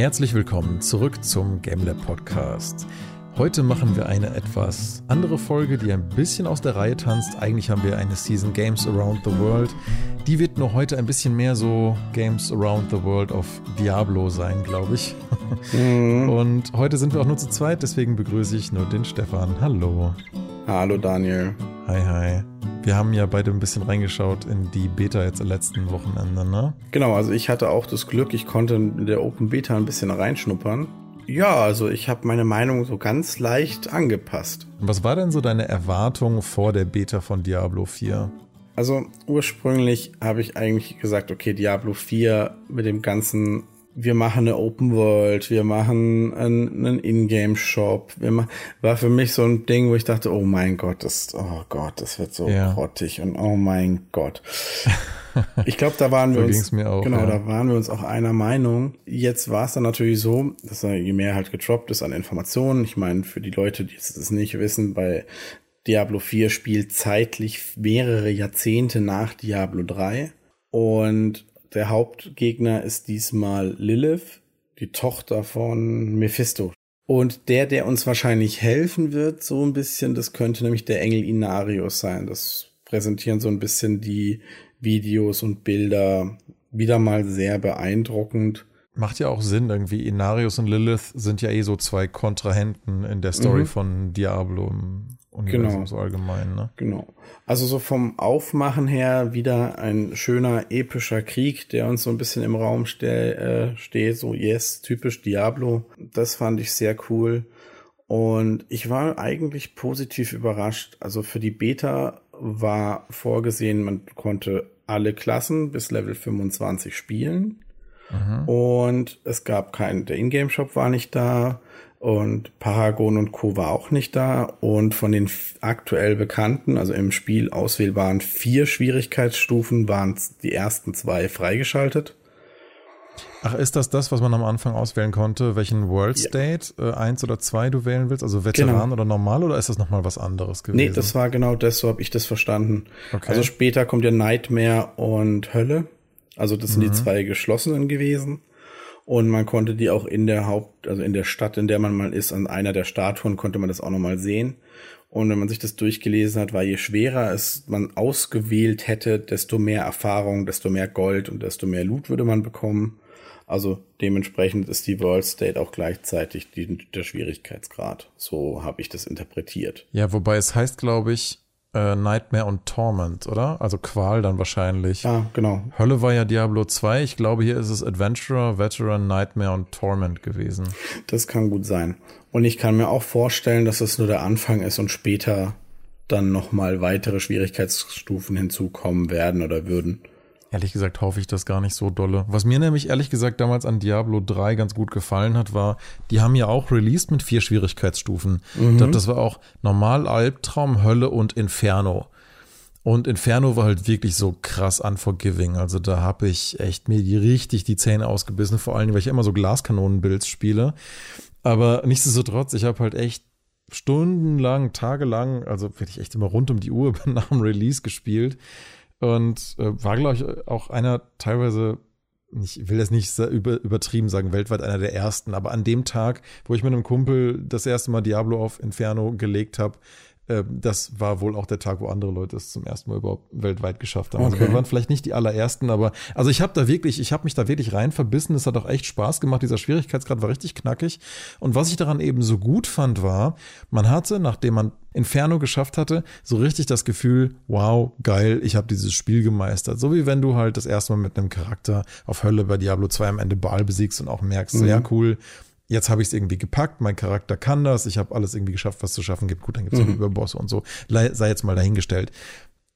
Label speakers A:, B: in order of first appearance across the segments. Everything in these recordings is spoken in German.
A: Herzlich willkommen zurück zum GameLab Podcast. Heute machen wir eine etwas andere Folge, die ein bisschen aus der Reihe tanzt. Eigentlich haben wir eine Season Games Around the World. Die wird nur heute ein bisschen mehr so Games Around the World of Diablo sein, glaube ich. Mhm. Und heute sind wir auch nur zu zweit, deswegen begrüße ich nur den Stefan. Hallo.
B: Hallo Daniel.
A: Hi, hi. Wir haben ja beide ein bisschen reingeschaut in die Beta jetzt am letzten Wochenende, ne?
B: Genau, also ich hatte auch das Glück, ich konnte in der Open Beta ein bisschen reinschnuppern. Ja, also ich habe meine Meinung so ganz leicht angepasst.
A: Was war denn so deine Erwartung vor der Beta von Diablo 4?
B: Also ursprünglich habe ich eigentlich gesagt, okay, Diablo 4 mit dem ganzen wir machen eine Open World, wir machen einen, einen Ingame-Shop. war für mich so ein Ding, wo ich dachte, oh mein Gott, das, oh Gott, das wird so ja. grottig und oh mein Gott. Ich glaube, da waren wir
A: uns, auch,
B: genau, ja. da waren wir uns auch einer Meinung. Jetzt war es dann natürlich so, dass je mehr halt getroppt ist an Informationen, ich meine, für die Leute, die es nicht wissen, bei Diablo 4 spielt zeitlich mehrere Jahrzehnte nach Diablo 3 und der Hauptgegner ist diesmal Lilith, die Tochter von Mephisto. Und der, der uns wahrscheinlich helfen wird, so ein bisschen, das könnte nämlich der Engel Inarius sein. Das präsentieren so ein bisschen die Videos und Bilder wieder mal sehr beeindruckend.
A: Macht ja auch Sinn, irgendwie. Inarius und Lilith sind ja eh so zwei Kontrahenten in der Story mhm. von Diablo. Genau. so allgemein, ne?
B: Genau. Also so vom Aufmachen her wieder ein schöner epischer Krieg, der uns so ein bisschen im Raum ste äh, steht, so yes, typisch Diablo. Das fand ich sehr cool. Und ich war eigentlich positiv überrascht. Also für die Beta war vorgesehen, man konnte alle Klassen bis Level 25 spielen. Mhm. Und es gab keinen, der Ingame-Shop war nicht da und Paragon und Co. war auch nicht da. Und von den aktuell bekannten, also im Spiel auswählbaren vier Schwierigkeitsstufen, waren die ersten zwei freigeschaltet.
A: Ach, ist das das, was man am Anfang auswählen konnte? Welchen World State, ja. äh, eins oder zwei du wählen willst? Also Veteran genau. oder normal oder ist das nochmal was anderes gewesen?
B: Nee, das war genau das, so habe ich das verstanden. Okay. Also später kommt ja Nightmare und Hölle. Also das sind mhm. die zwei geschlossenen gewesen. Und man konnte die auch in der Haupt, also in der Stadt, in der man mal ist, an einer der Statuen konnte man das auch nochmal sehen. Und wenn man sich das durchgelesen hat, war je schwerer es man ausgewählt hätte, desto mehr Erfahrung, desto mehr Gold und desto mehr Loot würde man bekommen. Also dementsprechend ist die World State auch gleichzeitig die, der Schwierigkeitsgrad. So habe ich das interpretiert.
A: Ja, wobei es heißt, glaube ich, äh, Nightmare und Torment, oder? Also Qual dann wahrscheinlich.
B: Ah, genau.
A: Hölle war ja Diablo 2. Ich glaube, hier ist es Adventurer, Veteran, Nightmare und Torment gewesen.
B: Das kann gut sein. Und ich kann mir auch vorstellen, dass es nur der Anfang ist und später dann nochmal weitere Schwierigkeitsstufen hinzukommen werden oder würden.
A: Ehrlich gesagt hoffe ich das gar nicht so dolle. Was mir nämlich ehrlich gesagt damals an Diablo 3 ganz gut gefallen hat, war, die haben ja auch released mit vier Schwierigkeitsstufen. Mhm. Ich glaube, das war auch Normal, Albtraum, Hölle und Inferno. Und Inferno war halt wirklich so krass unforgiving. Also da habe ich echt mir die richtig die Zähne ausgebissen, vor allem, weil ich immer so Glaskanonenbuilds spiele. Aber nichtsdestotrotz, ich habe halt echt stundenlang, tagelang, also wirklich echt immer rund um die Uhr nach dem Release gespielt und äh, war, glaube ich, auch einer teilweise, ich will das nicht über, übertrieben sagen, weltweit einer der ersten, aber an dem Tag, wo ich mit einem Kumpel das erste Mal Diablo auf Inferno gelegt habe, das war wohl auch der Tag, wo andere Leute es zum ersten Mal überhaupt weltweit geschafft haben. Also okay. Also wir waren vielleicht nicht die allerersten, aber also ich habe da wirklich, ich habe mich da wirklich rein verbissen. Es hat auch echt Spaß gemacht. Dieser Schwierigkeitsgrad war richtig knackig. Und was ich daran eben so gut fand, war, man hatte, nachdem man Inferno geschafft hatte, so richtig das Gefühl, wow, geil, ich habe dieses Spiel gemeistert. So wie wenn du halt das erste Mal mit einem Charakter auf Hölle bei Diablo 2 am Ende Baal besiegst und auch merkst, mhm. ja cool, jetzt habe ich es irgendwie gepackt, mein Charakter kann das, ich habe alles irgendwie geschafft, was zu schaffen gibt. Gut, dann gibt es mhm. Überbosse und so. Sei jetzt mal dahingestellt.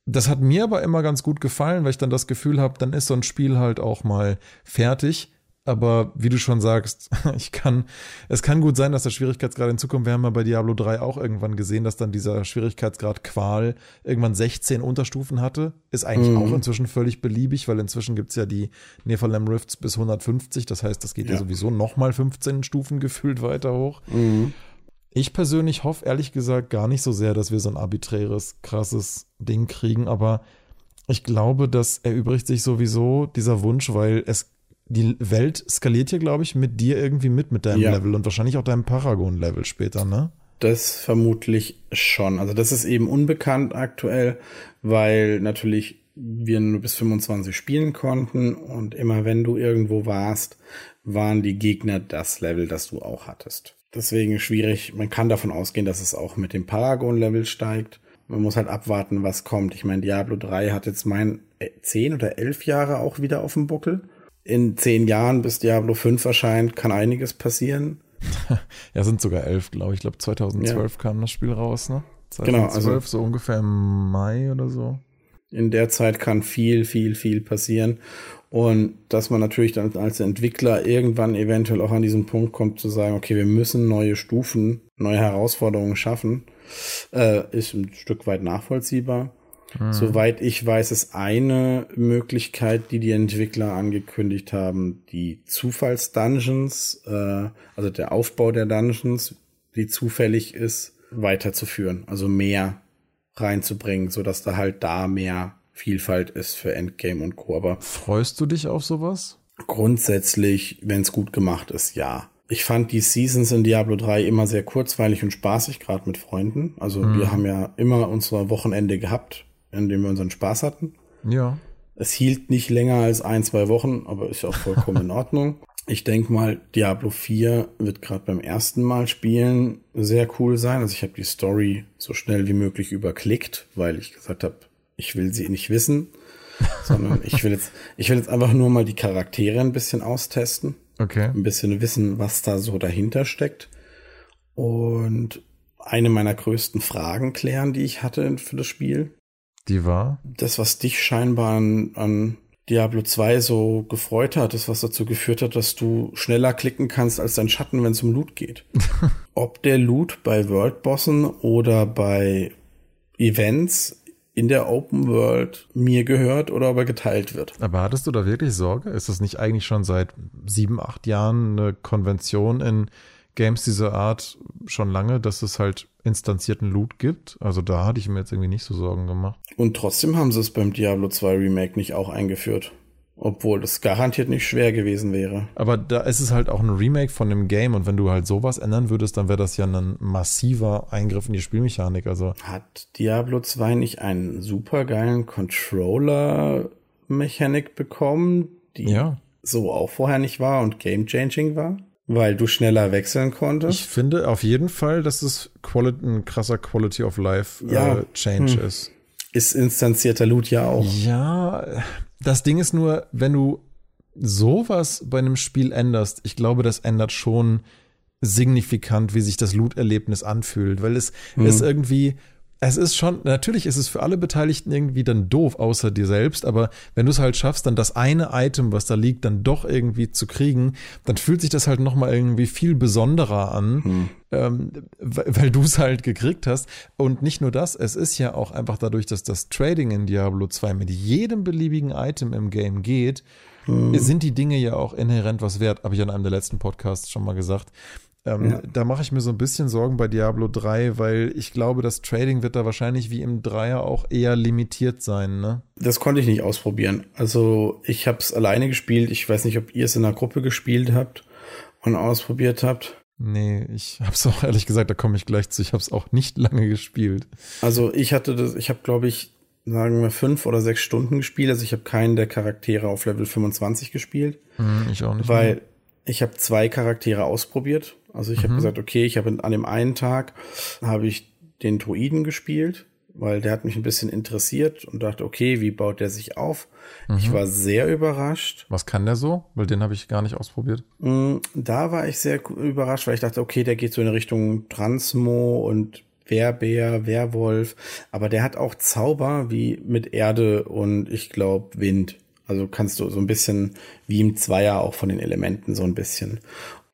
A: Das hat mir aber immer ganz gut gefallen, weil ich dann das Gefühl habe, dann ist so ein Spiel halt auch mal fertig aber wie du schon sagst, ich kann, es kann gut sein, dass der Schwierigkeitsgrad in Zukunft, wir haben ja bei Diablo 3 auch irgendwann gesehen, dass dann dieser Schwierigkeitsgrad Qual irgendwann 16 Unterstufen hatte. Ist eigentlich mhm. auch inzwischen völlig beliebig, weil inzwischen gibt's ja die Nephalem Rifts bis 150. Das heißt, das geht ja, ja sowieso nochmal 15 Stufen gefühlt weiter hoch. Mhm. Ich persönlich hoffe ehrlich gesagt gar nicht so sehr, dass wir so ein arbiträres, krasses Ding kriegen, aber ich glaube, das erübrigt sich sowieso dieser Wunsch, weil es die Welt skaliert hier, glaube ich, mit dir irgendwie mit, mit deinem ja. Level und wahrscheinlich auch deinem Paragon-Level später, ne?
B: Das vermutlich schon. Also das ist eben unbekannt aktuell, weil natürlich wir nur bis 25 spielen konnten und immer wenn du irgendwo warst, waren die Gegner das Level, das du auch hattest. Deswegen schwierig. Man kann davon ausgehen, dass es auch mit dem Paragon-Level steigt. Man muss halt abwarten, was kommt. Ich meine, Diablo 3 hat jetzt mein 10 äh, oder 11 Jahre auch wieder auf dem Buckel. In 10 Jahren, bis Diablo 5 erscheint, kann einiges passieren.
A: ja, sind sogar 11, glaube ich. Ich glaube, 2012 ja. kam das Spiel raus, ne? 2012,
B: genau,
A: also so ungefähr im Mai oder so.
B: In der Zeit kann viel, viel, viel passieren. Und dass man natürlich dann als Entwickler irgendwann eventuell auch an diesen Punkt kommt zu sagen, okay, wir müssen neue Stufen, neue Herausforderungen schaffen, äh, ist ein Stück weit nachvollziehbar. Mhm. Soweit ich weiß, ist eine Möglichkeit, die die Entwickler angekündigt haben, die Zufalls-Dungeons, äh, also der Aufbau der Dungeons, die zufällig ist, weiterzuführen. Also mehr reinzubringen, so dass da halt da mehr Vielfalt ist für Endgame und Co. Aber
A: freust du dich auf sowas?
B: Grundsätzlich, wenn es gut gemacht ist, ja. Ich fand die Seasons in Diablo 3 immer sehr kurzweilig und spaßig, gerade mit Freunden. Also mhm. wir haben ja immer unser Wochenende gehabt, in dem wir unseren Spaß hatten.
A: Ja.
B: Es hielt nicht länger als ein, zwei Wochen, aber ist auch vollkommen in Ordnung. Ich denke mal, Diablo 4 wird gerade beim ersten Mal spielen sehr cool sein. Also ich habe die Story so schnell wie möglich überklickt, weil ich gesagt habe, ich will sie nicht wissen, sondern ich will jetzt, ich will jetzt einfach nur mal die Charaktere ein bisschen austesten.
A: Okay.
B: Ein bisschen wissen, was da so dahinter steckt. Und eine meiner größten Fragen klären, die ich hatte für das Spiel.
A: Die war?
B: Das, was dich scheinbar an, an Diablo 2 so gefreut hat, das, was dazu geführt hat, dass du schneller klicken kannst als dein Schatten, wenn es um Loot geht. Ob der Loot bei Worldbossen oder bei Events in der Open World mir gehört oder aber geteilt wird.
A: Aber hattest du da wirklich Sorge? Ist das nicht eigentlich schon seit sieben, acht Jahren eine Konvention in Games dieser Art schon lange, dass es halt instanzierten Loot gibt? Also da hatte ich mir jetzt irgendwie nicht so Sorgen gemacht.
B: Und trotzdem haben sie es beim Diablo 2 Remake nicht auch eingeführt. Obwohl das garantiert nicht schwer gewesen wäre.
A: Aber da ist es halt auch ein Remake von dem Game und wenn du halt sowas ändern würdest, dann wäre das ja ein massiver Eingriff in die Spielmechanik. Also
B: hat Diablo 2 nicht einen supergeilen Controller-Mechanik bekommen, die
A: ja.
B: so auch vorher nicht war und game-changing war? Weil du schneller wechseln konntest?
A: Ich finde auf jeden Fall, dass es Quality, ein krasser Quality of Life ja. äh, Change hm. ist.
B: Ist instanzierter Loot ja auch.
A: Ja, das Ding ist nur, wenn du sowas bei einem Spiel änderst, ich glaube, das ändert schon signifikant, wie sich das Loot-Erlebnis anfühlt, weil es mhm. ist irgendwie, es ist schon, natürlich ist es für alle Beteiligten irgendwie dann doof, außer dir selbst, aber wenn du es halt schaffst, dann das eine Item, was da liegt, dann doch irgendwie zu kriegen, dann fühlt sich das halt nochmal irgendwie viel besonderer an, hm. ähm, weil du es halt gekriegt hast. Und nicht nur das, es ist ja auch einfach dadurch, dass das Trading in Diablo 2 mit jedem beliebigen Item im Game geht, hm. sind die Dinge ja auch inhärent was wert, habe ich an einem der letzten Podcasts schon mal gesagt. Ähm, ja. Da mache ich mir so ein bisschen Sorgen bei Diablo 3, weil ich glaube, das Trading wird da wahrscheinlich wie im Dreier auch eher limitiert sein. Ne?
B: Das konnte ich nicht ausprobieren. Also ich habe es alleine gespielt. Ich weiß nicht, ob ihr es in einer Gruppe gespielt habt und ausprobiert habt.
A: Nee, ich habe es auch ehrlich gesagt, da komme ich gleich zu. Ich habe es auch nicht lange gespielt.
B: Also ich hatte das, ich habe glaube ich, sagen wir fünf oder sechs Stunden gespielt. Also ich habe keinen der Charaktere auf Level 25 gespielt.
A: Hm, ich auch nicht.
B: Weil mehr. ich habe zwei Charaktere ausprobiert also ich mhm. habe gesagt, okay, ich habe an dem einen Tag habe ich den Druiden gespielt, weil der hat mich ein bisschen interessiert und dachte, okay, wie baut der sich auf? Mhm. Ich war sehr überrascht.
A: Was kann der so? Weil den habe ich gar nicht ausprobiert.
B: Mm, da war ich sehr überrascht, weil ich dachte, okay, der geht so in Richtung Transmo und Werbär, Werwolf, aber der hat auch Zauber wie mit Erde und ich glaube Wind. Also kannst du so ein bisschen wie im Zweier auch von den Elementen so ein bisschen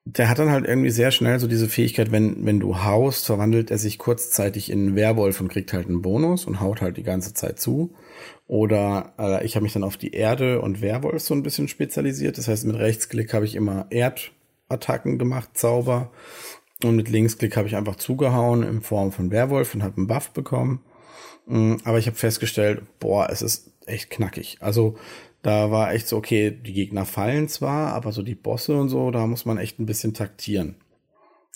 B: der hat dann halt irgendwie sehr schnell so diese Fähigkeit, wenn, wenn du haust, verwandelt er sich kurzzeitig in einen Werwolf und kriegt halt einen Bonus und haut halt die ganze Zeit zu. Oder äh, ich habe mich dann auf die Erde und Werwolf so ein bisschen spezialisiert. Das heißt, mit Rechtsklick habe ich immer Erdattacken gemacht, Zauber. Und mit Linksklick habe ich einfach zugehauen in Form von Werwolf und habe einen Buff bekommen. Mm, aber ich habe festgestellt, boah, es ist echt knackig. Also Da war echt so, okay, die Gegner fallen zwar, aber so die Bosse und so, da muss man echt ein bisschen taktieren.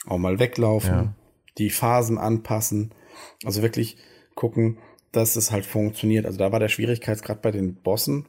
B: Auch mal weglaufen, ja. die Phasen anpassen. Also wirklich gucken, dass es halt funktioniert. Also da war der Schwierigkeitsgrad bei den Bossen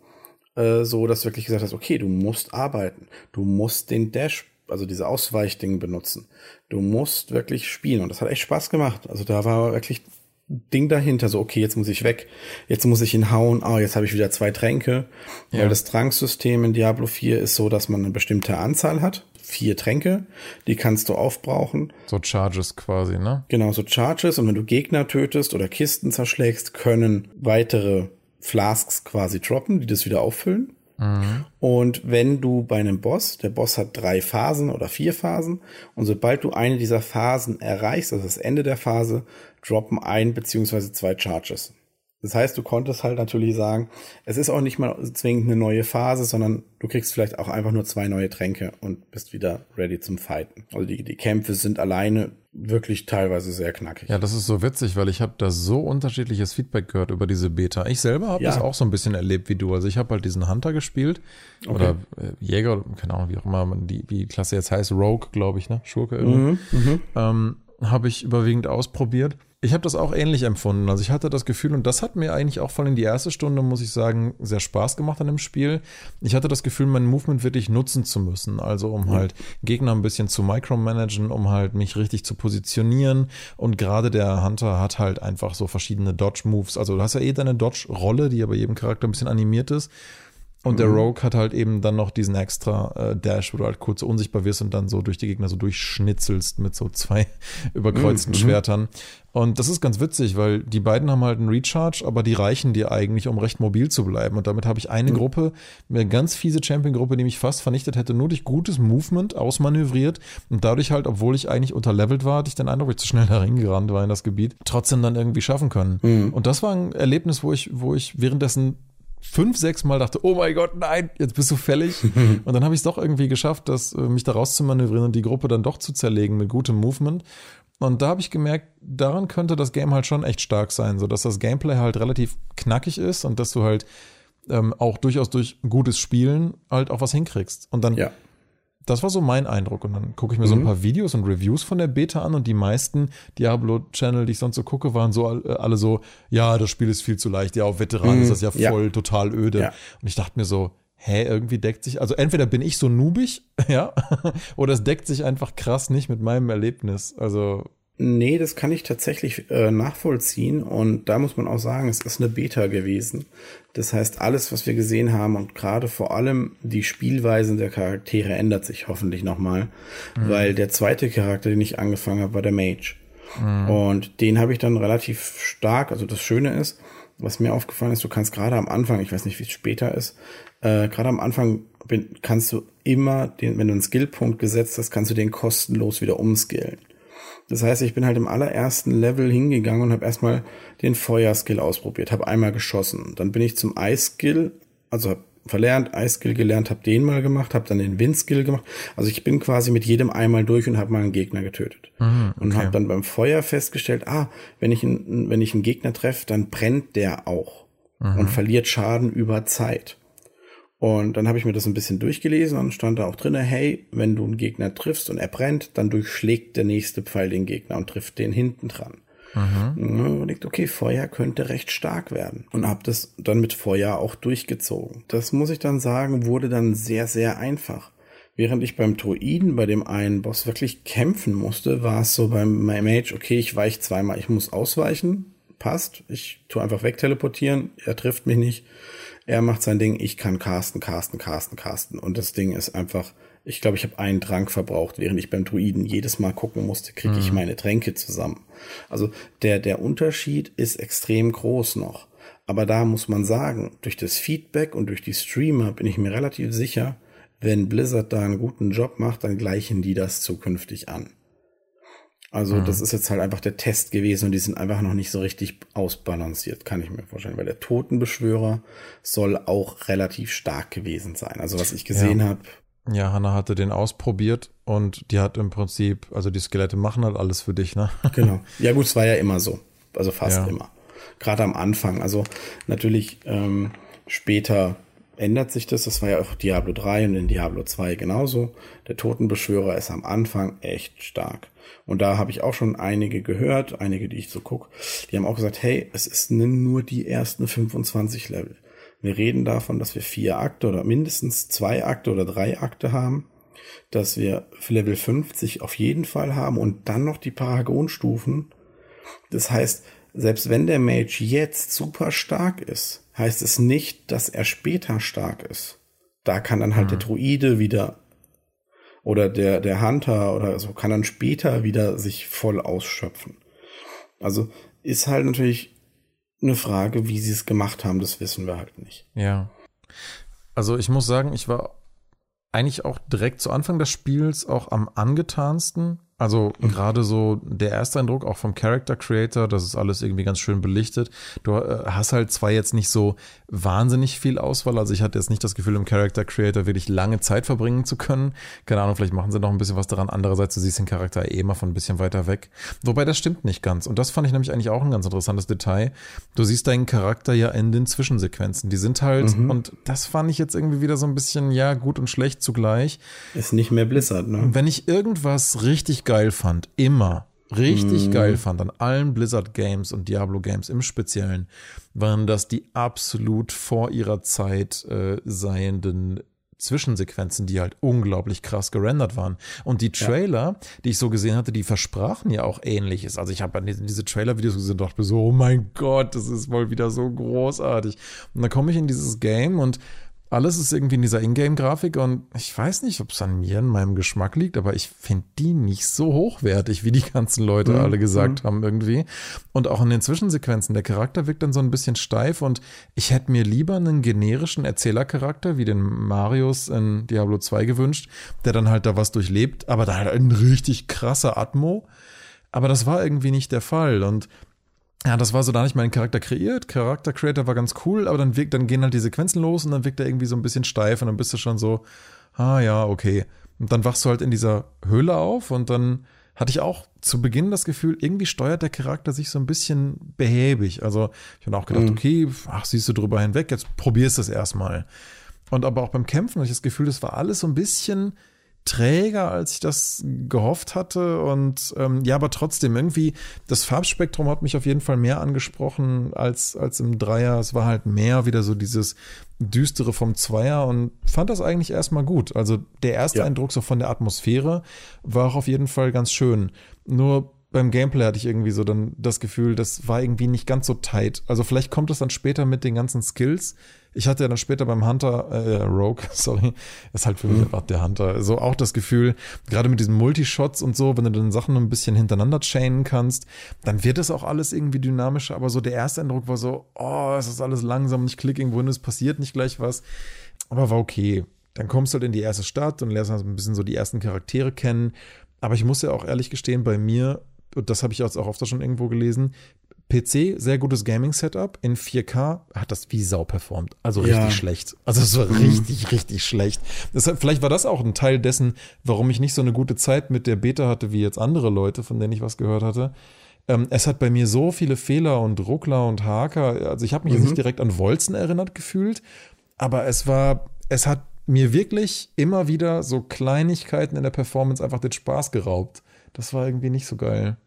B: äh, so, dass du wirklich gesagt hast, okay, du musst arbeiten. Du musst den Dash, also diese Ausweichdinge benutzen. Du musst wirklich spielen. Und das hat echt Spaß gemacht. Also da war wirklich Ding dahinter, so, okay, jetzt muss ich weg, jetzt muss ich ihn hauen, ah, oh, jetzt habe ich wieder zwei Tränke. Ja. Weil das Tranksystem in Diablo 4 ist so, dass man eine bestimmte Anzahl hat. Vier Tränke, die kannst du aufbrauchen.
A: So Charges quasi, ne?
B: Genau, so Charges. Und wenn du Gegner tötest oder Kisten zerschlägst, können weitere Flasks quasi droppen, die das wieder auffüllen. Mhm. Und wenn du bei einem Boss, der Boss hat drei Phasen oder vier Phasen, und sobald du eine dieser Phasen erreichst, also das Ende der Phase, droppen ein beziehungsweise zwei Charges. Das heißt, du konntest halt natürlich sagen, es ist auch nicht mal zwingend eine neue Phase, sondern du kriegst vielleicht auch einfach nur zwei neue Tränke und bist wieder ready zum Fighten. Also die, die Kämpfe sind alleine wirklich teilweise sehr knackig.
A: Ja, das ist so witzig, weil ich habe da so unterschiedliches Feedback gehört über diese Beta. Ich selber habe ja. das auch so ein bisschen erlebt wie du. Also ich habe halt diesen Hunter gespielt okay. oder äh, Jäger, keine Ahnung, wie auch immer die, wie die Klasse jetzt heißt, Rogue, glaube ich, ne? Schurke irgendwie. Mhm, mhm. ähm, habe ich überwiegend ausprobiert. Ich habe das auch ähnlich empfunden. Also ich hatte das Gefühl, und das hat mir eigentlich auch vor allem die erste Stunde, muss ich sagen, sehr Spaß gemacht an dem Spiel. Ich hatte das Gefühl, mein Movement wirklich nutzen zu müssen. Also um halt Gegner ein bisschen zu micromanagen, um halt mich richtig zu positionieren. Und gerade der Hunter hat halt einfach so verschiedene Dodge-Moves. Also du hast ja eh deine Dodge-Rolle, die ja bei jedem Charakter ein bisschen animiert ist. Und der mhm. Rogue hat halt eben dann noch diesen extra äh, Dash, wo du halt kurz unsichtbar wirst und dann so durch die Gegner so durchschnitzelst mit so zwei überkreuzten mhm. Schwertern. Und das ist ganz witzig, weil die beiden haben halt einen Recharge, aber die reichen dir eigentlich, um recht mobil zu bleiben. Und damit habe ich eine mhm. Gruppe, eine ganz fiese Champion-Gruppe, die mich fast vernichtet hätte, nur durch gutes Movement ausmanövriert. Und dadurch halt, obwohl ich eigentlich unterlevelt war, hatte ich den Eindruck, ich zu schnell da reingerannt war in das Gebiet, trotzdem dann irgendwie schaffen können. Mhm. Und das war ein Erlebnis, wo ich, wo ich währenddessen fünf, sechs Mal dachte, oh mein Gott, nein, jetzt bist du fällig. und dann habe ich es doch irgendwie geschafft, das, äh, mich da rauszumanövrieren und die Gruppe dann doch zu zerlegen mit gutem Movement. Und da habe ich gemerkt, daran könnte das Game halt schon echt stark sein, so dass das Gameplay halt relativ knackig ist und dass du halt ähm, auch durchaus durch gutes Spielen halt auch was hinkriegst. Und dann
B: ja
A: das war so mein Eindruck. Und dann gucke ich mir mhm. so ein mhm. paar Videos und Reviews von der Beta an und die meisten Diablo-Channel, die ich sonst so gucke, waren so alle so, ja, das Spiel ist viel zu leicht, ja, auf Veteran mhm. ist das ja voll ja. total öde. Ja. Und ich dachte mir so, hä, irgendwie deckt sich, also entweder bin ich so nubig, ja, oder es deckt sich einfach krass nicht mit meinem Erlebnis. Also
B: Nee, das kann ich tatsächlich äh, nachvollziehen und da muss man auch sagen, es ist eine Beta gewesen. Das heißt, alles, was wir gesehen haben und gerade vor allem die Spielweisen der Charaktere ändert sich hoffentlich nochmal, mhm. weil der zweite Charakter, den ich angefangen habe, war der Mage. Mhm. Und den habe ich dann relativ stark, also das Schöne ist, was mir aufgefallen ist, du kannst gerade am Anfang, ich weiß nicht, wie es später ist, äh, gerade am Anfang bin, kannst du immer, den, wenn du einen Skillpunkt gesetzt hast, kannst du den kostenlos wieder umskillen. Das heißt, ich bin halt im allerersten Level hingegangen und habe erstmal den Feuerskill ausprobiert, habe einmal geschossen. Dann bin ich zum Eisskill, also habe verlernt, Eisskill gelernt, habe den mal gemacht, habe dann den Windskill gemacht. Also ich bin quasi mit jedem einmal durch und habe mal einen Gegner getötet. Mhm, okay. Und habe dann beim Feuer festgestellt, ah, wenn ich, einen, wenn ich einen Gegner treffe, dann brennt der auch mhm. und verliert Schaden über Zeit. Und dann habe ich mir das ein bisschen durchgelesen und stand da auch drinne, hey, wenn du einen Gegner triffst und er brennt, dann durchschlägt der nächste Pfeil den Gegner und trifft den hinten dran. Mhm. Und überlegt, okay, Feuer könnte recht stark werden. Und habe das dann mit Feuer auch durchgezogen. Das muss ich dann sagen, wurde dann sehr, sehr einfach. Während ich beim Druiden, bei dem einen Boss wirklich kämpfen musste, war es so beim Mage, okay, ich weiche zweimal, ich muss ausweichen, passt, ich tue einfach wegteleportieren, er trifft mich nicht er macht sein Ding, ich kann casten, casten, casten, casten. Und das Ding ist einfach, ich glaube, ich habe einen Trank verbraucht, während ich beim Druiden jedes Mal gucken musste, kriege ich mhm. meine Tränke zusammen. Also der, der Unterschied ist extrem groß noch. Aber da muss man sagen, durch das Feedback und durch die Streamer bin ich mir relativ sicher, wenn Blizzard da einen guten Job macht, dann gleichen die das zukünftig an. Also mhm. das ist jetzt halt einfach der Test gewesen und die sind einfach noch nicht so richtig ausbalanciert, kann ich mir vorstellen. Weil der Totenbeschwörer soll auch relativ stark gewesen sein. Also was ich gesehen ja. habe.
A: Ja, Hanna hatte den ausprobiert und die hat im Prinzip, also die Skelette machen halt alles für dich, ne?
B: Genau. Ja gut, es war ja immer so. Also fast ja. immer. Gerade am Anfang. Also natürlich ähm, später ändert sich das. Das war ja auch Diablo 3 und in Diablo 2 genauso. Der Totenbeschwörer ist am Anfang echt stark. Und da habe ich auch schon einige gehört, einige, die ich so guck, die haben auch gesagt, hey, es ist nur die ersten 25 Level. Wir reden davon, dass wir vier Akte oder mindestens zwei Akte oder drei Akte haben, dass wir Level 50 auf jeden Fall haben und dann noch die Paragonstufen. Das heißt, selbst wenn der Mage jetzt super stark ist, heißt es nicht, dass er später stark ist. Da kann dann halt mhm. der Druide wieder oder der, der Hunter oder so kann dann später wieder sich voll ausschöpfen. Also ist halt natürlich eine Frage, wie sie es gemacht haben, das wissen wir halt nicht.
A: Ja. Also ich muss sagen, ich war eigentlich auch direkt zu Anfang des Spiels auch am angetansten, also mhm. gerade so der erste Eindruck auch vom Character Creator, das ist alles irgendwie ganz schön belichtet. Du äh, hast halt zwar jetzt nicht so wahnsinnig viel Auswahl, also ich hatte jetzt nicht das Gefühl, im Character Creator wirklich lange Zeit verbringen zu können. Keine Ahnung, vielleicht machen sie noch ein bisschen was daran. Andererseits, du siehst den Charakter eh immer von ein bisschen weiter weg. Wobei das stimmt nicht ganz. Und das fand ich nämlich eigentlich auch ein ganz interessantes Detail. Du siehst deinen Charakter ja in den Zwischensequenzen. Die sind halt, mhm. und das fand ich jetzt irgendwie wieder so ein bisschen, ja, gut und schlecht zugleich.
B: Ist nicht mehr Blizzard, ne?
A: Wenn ich irgendwas richtig geil fand, immer richtig mm. geil fand an allen Blizzard Games und Diablo Games im Speziellen, waren das die absolut vor ihrer Zeit äh, seienden Zwischensequenzen, die halt unglaublich krass gerendert waren. Und die Trailer, ja. die ich so gesehen hatte, die versprachen ja auch ähnliches. Also ich habe diese Trailer-Videos gesehen und dachte mir so, oh mein Gott, das ist wohl wieder so großartig. Und dann komme ich in dieses Game und alles ist irgendwie in dieser Ingame-Grafik und ich weiß nicht, ob es an mir in meinem Geschmack liegt, aber ich finde die nicht so hochwertig, wie die ganzen Leute mhm. alle gesagt mhm. haben irgendwie. Und auch in den Zwischensequenzen, der Charakter wirkt dann so ein bisschen steif und ich hätte mir lieber einen generischen Erzählercharakter wie den Marius in Diablo 2 gewünscht, der dann halt da was durchlebt, aber da halt ein richtig krasser Atmo. Aber das war irgendwie nicht der Fall und ja, das war so da nicht mein Charakter kreiert. Charakter Creator war ganz cool, aber dann wirkt, dann gehen halt die Sequenzen los und dann wirkt er irgendwie so ein bisschen steif und dann bist du schon so, ah ja, okay. Und dann wachst du halt in dieser Höhle auf und dann hatte ich auch zu Beginn das Gefühl, irgendwie steuert der Charakter sich so ein bisschen behäbig. Also ich habe auch gedacht, mhm. okay, ach, siehst du drüber hinweg, jetzt probierst du es erstmal. Und aber auch beim Kämpfen hatte ich das Gefühl, das war alles so ein bisschen träger, als ich das gehofft hatte. Und ähm, ja, aber trotzdem, irgendwie, das Farbspektrum hat mich auf jeden Fall mehr angesprochen als, als im Dreier. Es war halt mehr wieder so dieses Düstere vom Zweier und fand das eigentlich erstmal gut. Also der erste ja. Eindruck so von der Atmosphäre war auch auf jeden Fall ganz schön. Nur beim Gameplay hatte ich irgendwie so dann das Gefühl, das war irgendwie nicht ganz so tight. Also vielleicht kommt es dann später mit den ganzen Skills, ich hatte ja dann später beim Hunter, äh, Rogue, sorry, ist halt für mich mhm. einfach der Hunter, so auch das Gefühl, gerade mit diesen Multishots und so, wenn du dann Sachen ein bisschen hintereinander chainen kannst, dann wird es auch alles irgendwie dynamischer, aber so der erste Eindruck war so, oh, es ist alles langsam, ich klicke irgendwo hin, es passiert nicht gleich was, aber war okay. Dann kommst du halt in die erste Stadt und lernst halt ein bisschen so die ersten Charaktere kennen. Aber ich muss ja auch ehrlich gestehen, bei mir und das habe ich jetzt auch oft schon irgendwo gelesen, PC, sehr gutes Gaming-Setup. In 4K hat das wie Sau performt. Also richtig ja. schlecht. Also es war mhm. richtig, richtig schlecht. Deshalb, vielleicht war das auch ein Teil dessen, warum ich nicht so eine gute Zeit mit der Beta hatte wie jetzt andere Leute, von denen ich was gehört hatte. Ähm, es hat bei mir so viele Fehler und Ruckler und Haker. Also ich habe mich mhm. jetzt nicht direkt an Wolzen erinnert gefühlt, aber es war, es hat mir wirklich immer wieder so Kleinigkeiten in der Performance einfach den Spaß geraubt. Das war irgendwie nicht so geil.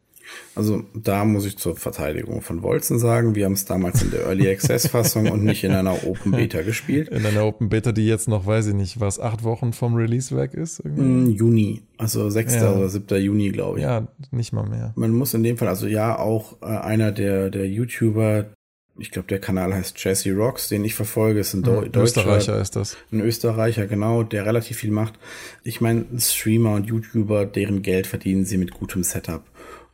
B: Also da muss ich zur Verteidigung von Wolzen sagen, wir haben es damals in der Early Access Fassung und nicht in einer Open Beta gespielt.
A: In einer Open Beta, die jetzt noch, weiß ich nicht, was, acht Wochen vom Release weg ist?
B: Irgendwie? Mm, Juni, also 6. Ja. oder 7. Juni, glaube ich.
A: Ja, nicht mal mehr.
B: Man muss in dem Fall, also ja, auch äh, einer der, der YouTuber, ich glaube, der Kanal heißt Jesse Rocks, den ich verfolge, ist ein
A: ja, Österreicher ist das.
B: Ein Österreicher, genau, der relativ viel macht. Ich meine, Streamer und YouTuber, deren Geld verdienen sie mit gutem Setup.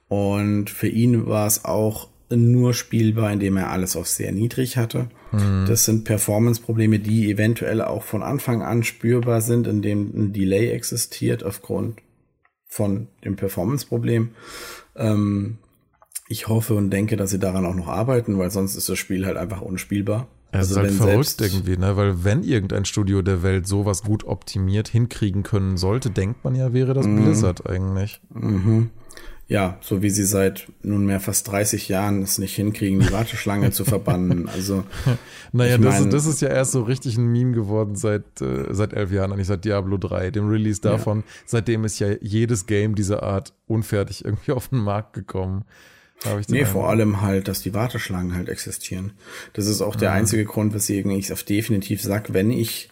B: Und für ihn war es auch nur spielbar, indem er alles auf sehr niedrig hatte. Mhm. Das sind Performance-Probleme, die eventuell auch von Anfang an spürbar sind, indem ein Delay existiert aufgrund von dem Performance-Problem. Ähm, ich hoffe und denke, dass sie daran auch noch arbeiten, weil sonst ist das Spiel halt einfach unspielbar.
A: Es also ist halt verrückt irgendwie, ne? Weil wenn irgendein Studio der Welt sowas gut optimiert hinkriegen können sollte, denkt man ja, wäre das mhm. Blizzard eigentlich.
B: Mhm. ja, so wie sie seit nunmehr fast 30 Jahren es nicht hinkriegen, die Warteschlange zu verbannen. Also
A: naja, das, mein, das, ist ja erst so richtig ein Meme geworden seit äh, seit elf Jahren, eigentlich seit Diablo 3, dem Release davon. Ja. Seitdem ist ja jedes Game dieser Art unfertig irgendwie auf den Markt gekommen.
B: Nee, vor allem halt, dass die Warteschlangen halt existieren. Das ist auch der mhm. einzige Grund, weswegen ich es definitiv sag, wenn ich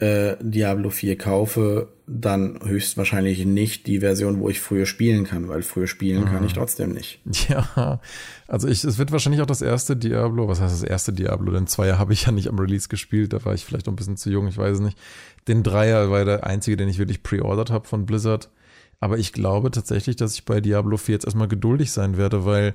B: äh, Diablo 4 kaufe, dann höchstwahrscheinlich nicht die Version, wo ich früher spielen kann, weil früher spielen mhm. kann ich mhm. trotzdem nicht.
A: Ja, also ich, es wird wahrscheinlich auch das erste Diablo, was heißt das erste Diablo? Den Zweier habe ich ja nicht am Release gespielt, da war ich vielleicht noch ein bisschen zu jung, ich weiß es nicht. Den Dreier war der einzige, den ich wirklich pre-ordered habe von Blizzard. Aber ich glaube tatsächlich, dass ich bei Diablo 4 jetzt erstmal geduldig sein werde, weil,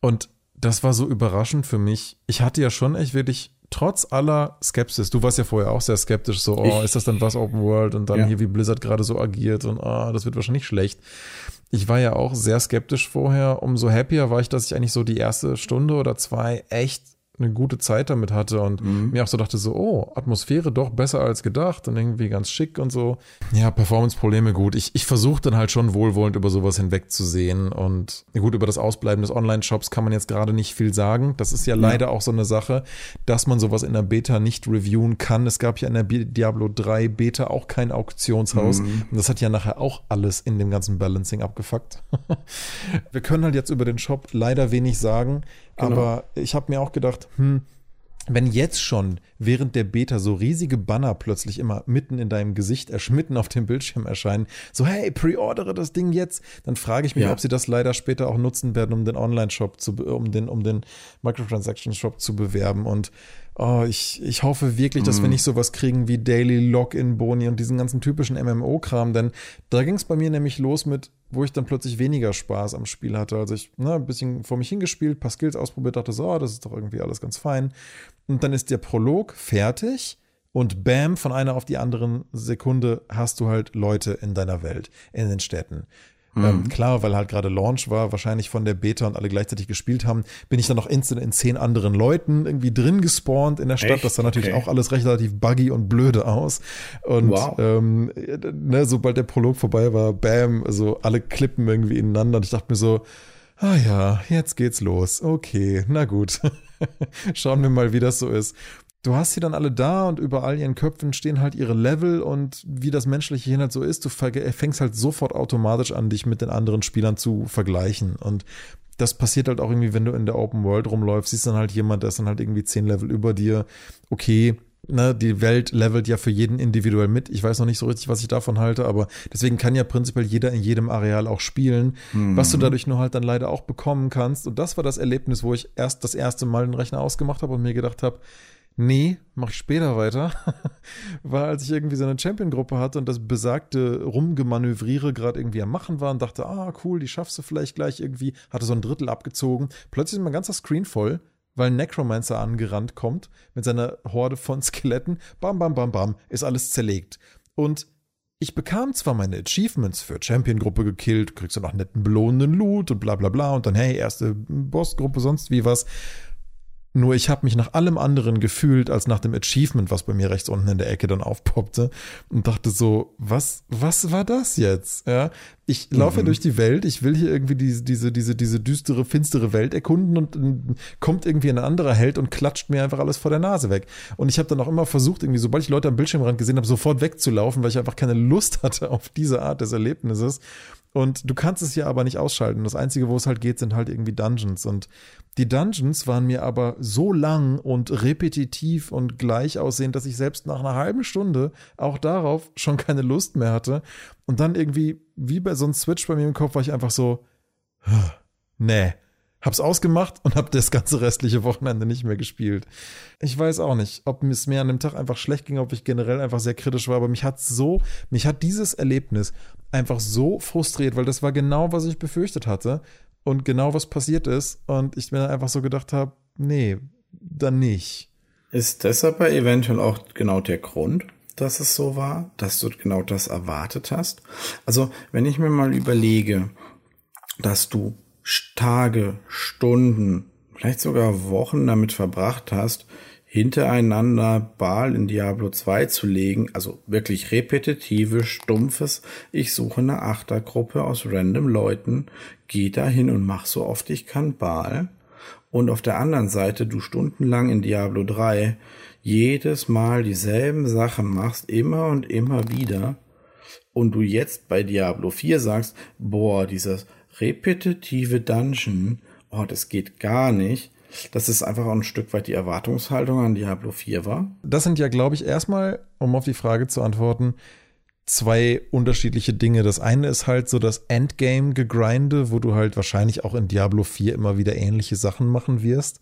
A: und das war so überraschend für mich. Ich hatte ja schon echt wirklich trotz aller Skepsis, du warst ja vorher auch sehr skeptisch, so, oh, ich, ist das dann was Open World und dann ja. hier wie Blizzard gerade so agiert und oh, das wird wahrscheinlich schlecht. Ich war ja auch sehr skeptisch vorher. Umso happier war ich, dass ich eigentlich so die erste Stunde oder zwei echt eine gute Zeit damit hatte und mhm. mir auch so dachte so, oh, Atmosphäre doch besser als gedacht und irgendwie ganz schick und so. Ja, Performance-Probleme gut. Ich, ich versuche dann halt schon wohlwollend über sowas hinwegzusehen und gut, über das Ausbleiben des Online-Shops kann man jetzt gerade nicht viel sagen. Das ist ja, ja, leider auch so eine Sache, dass man sowas in der Beta nicht reviewen kann. Es gab ja in der Diablo 3 Beta auch kein Auktionshaus mhm. und das hat ja nachher auch alles in dem ganzen Balancing abgefuckt. Wir können halt jetzt über den Shop leider wenig sagen. Genau. Aber ich habe mir auch gedacht, hm, wenn jetzt schon während der Beta so riesige Banner plötzlich immer mitten in deinem Gesicht, mitten auf dem Bildschirm erscheinen, so hey, preordere das Ding jetzt, dann frage ich mich, ja. ob sie das leider später auch nutzen werden, um den Online-Shop zu, um den, um den Microtransaction-Shop zu bewerben und Oh, ich, ich hoffe wirklich, dass mm. wir mhm. nicht sowas kriegen wie Daily Login-Boni und diesen ganzen typischen MMO-Kram, denn da ging es bei mir nämlich los mit, wo ich dann plötzlich weniger Spaß am Spiel hatte. Also ich ne, ein bisschen vor mich hingespielt, paar Skills ausprobiert, dachte so, oh, das ist doch irgendwie alles ganz fein. Und dann ist der Prolog fertig und bam, von einer auf die anderen Sekunde hast du halt Leute in deiner Welt, in den Städten. Ähm, mhm. Ähm, klar, weil halt gerade Launch war, wahrscheinlich von der Beta und alle gleichzeitig gespielt haben, bin ich dann noch instant in zehn anderen Leuten irgendwie drin gespawnt in der Stadt. Echt? Das sah natürlich okay. auch alles recht relativ buggy und blöde aus. Und wow. ähm, ne, sobald der Prolog vorbei war, bam, also alle klippen irgendwie ineinander. Und ich dachte mir so, ah ja, jetzt geht's los. Okay, na gut. Schauen wir mal, wie das so ist du hast sie dann alle da und überall ihren Köpfen stehen halt ihre Level und wie das menschliche Hirn halt so ist, du fängst halt sofort automatisch an, dich mit den anderen Spielern zu vergleichen. Und das passiert halt auch irgendwie, wenn du in der Open World rumläufst, siehst dann halt jemand, der ist dann halt irgendwie zehn Level über dir. Okay, ne, die Welt levelt ja für jeden individuell mit. Ich weiß noch nicht so richtig, was ich davon halte, aber deswegen kann ja prinzipiell jeder in jedem Areal auch spielen, mhm. was du dadurch nur halt dann leider auch bekommen kannst. Und das war das Erlebnis, wo ich erst das erste Mal den Rechner ausgemacht habe und mir gedacht habe, Nee, mach ich später weiter. war, als ich irgendwie so eine Champion-Gruppe hatte und das besagte Rumgemanövriere gerade irgendwie am Machen war und dachte, ah, cool, die schaffst du vielleicht gleich irgendwie. Hatte so ein Drittel abgezogen. Plötzlich ist mein ganzer Screen voll, weil ein Necromancer angerannt kommt mit seiner Horde von Skeletten. Bam, bam, bam, bam, ist alles zerlegt. Und ich bekam zwar meine Achievements für Champion-Gruppe gekillt, kriegst du noch netten belohnenden Loot und bla bla bla und dann, hey, erste Boss-Gruppe, sonst wie was. Nur ich habe mich nach allem anderen gefühlt als nach dem Achievement, was bei mir rechts unten in der Ecke dann aufpoppte und dachte so, was, was war das jetzt? Ja, ich laufe mhm. durch die Welt, ich will hier irgendwie diese, diese, diese, diese düstere, finstere Welt erkunden und, kommt irgendwie ein anderer Held und klatscht mir einfach alles vor der Nase weg. Und ich habe dann auch immer versucht, irgendwie, sobald ich Leute am Bildschirmrand gesehen habe, sofort wegzulaufen, weil ich einfach keine Lust hatte auf diese Art des Erlebnisses. Und du kannst es hier aber nicht ausschalten. Das Einzige, wo es halt geht, sind halt irgendwie Dungeons. Und die Dungeons waren mir aber so lang und repetitiv und gleich aussehend, dass ich selbst nach einer halben Stunde auch darauf schon keine Lust mehr hatte. Und dann irgendwie, wie bei so einem Switch bei mir im Kopf, war ich einfach so, nee, hab's ausgemacht und hab das ganze restliche Wochenende nicht mehr gespielt. Ich weiß auch nicht, ob es mir an dem Tag einfach schlecht ging, ob ich generell einfach sehr kritisch war, aber mich hat so, mich hat dieses Erlebnis einfach so frustriert, weil das war genau, was ich befürchtet hatte und genau, was passiert ist und ich mir dann einfach so gedacht habe, nee, dann nicht.
B: Ist das aber eventuell auch genau der Grund, dass es so war, dass du genau das erwartet hast? Also, wenn ich mir mal überlege, dass du Tage, Stunden, vielleicht sogar Wochen damit verbracht hast, hintereinander Baal in Diablo 2 zu legen, also wirklich repetitive, stumpfes, ich suche eine Achtergruppe aus random Leuten, geh da hin und mach so oft ich kann Baal. Und auf der anderen Seite du stundenlang in Diablo 3 jedes Mal dieselben Sachen machst, immer und immer wieder, und du jetzt bei Diablo 4 sagst, boah, dieses repetitive Dungeon, oh, das geht gar nicht, dass es einfach auch ein Stück weit die Erwartungshaltung an Diablo 4 war?
A: Das sind ja, glaube ich, erstmal, um auf die Frage zu antworten, zwei unterschiedliche Dinge. Das eine ist halt so das Endgame-Gegrinde, wo du halt wahrscheinlich auch in Diablo 4 immer wieder ähnliche Sachen machen wirst.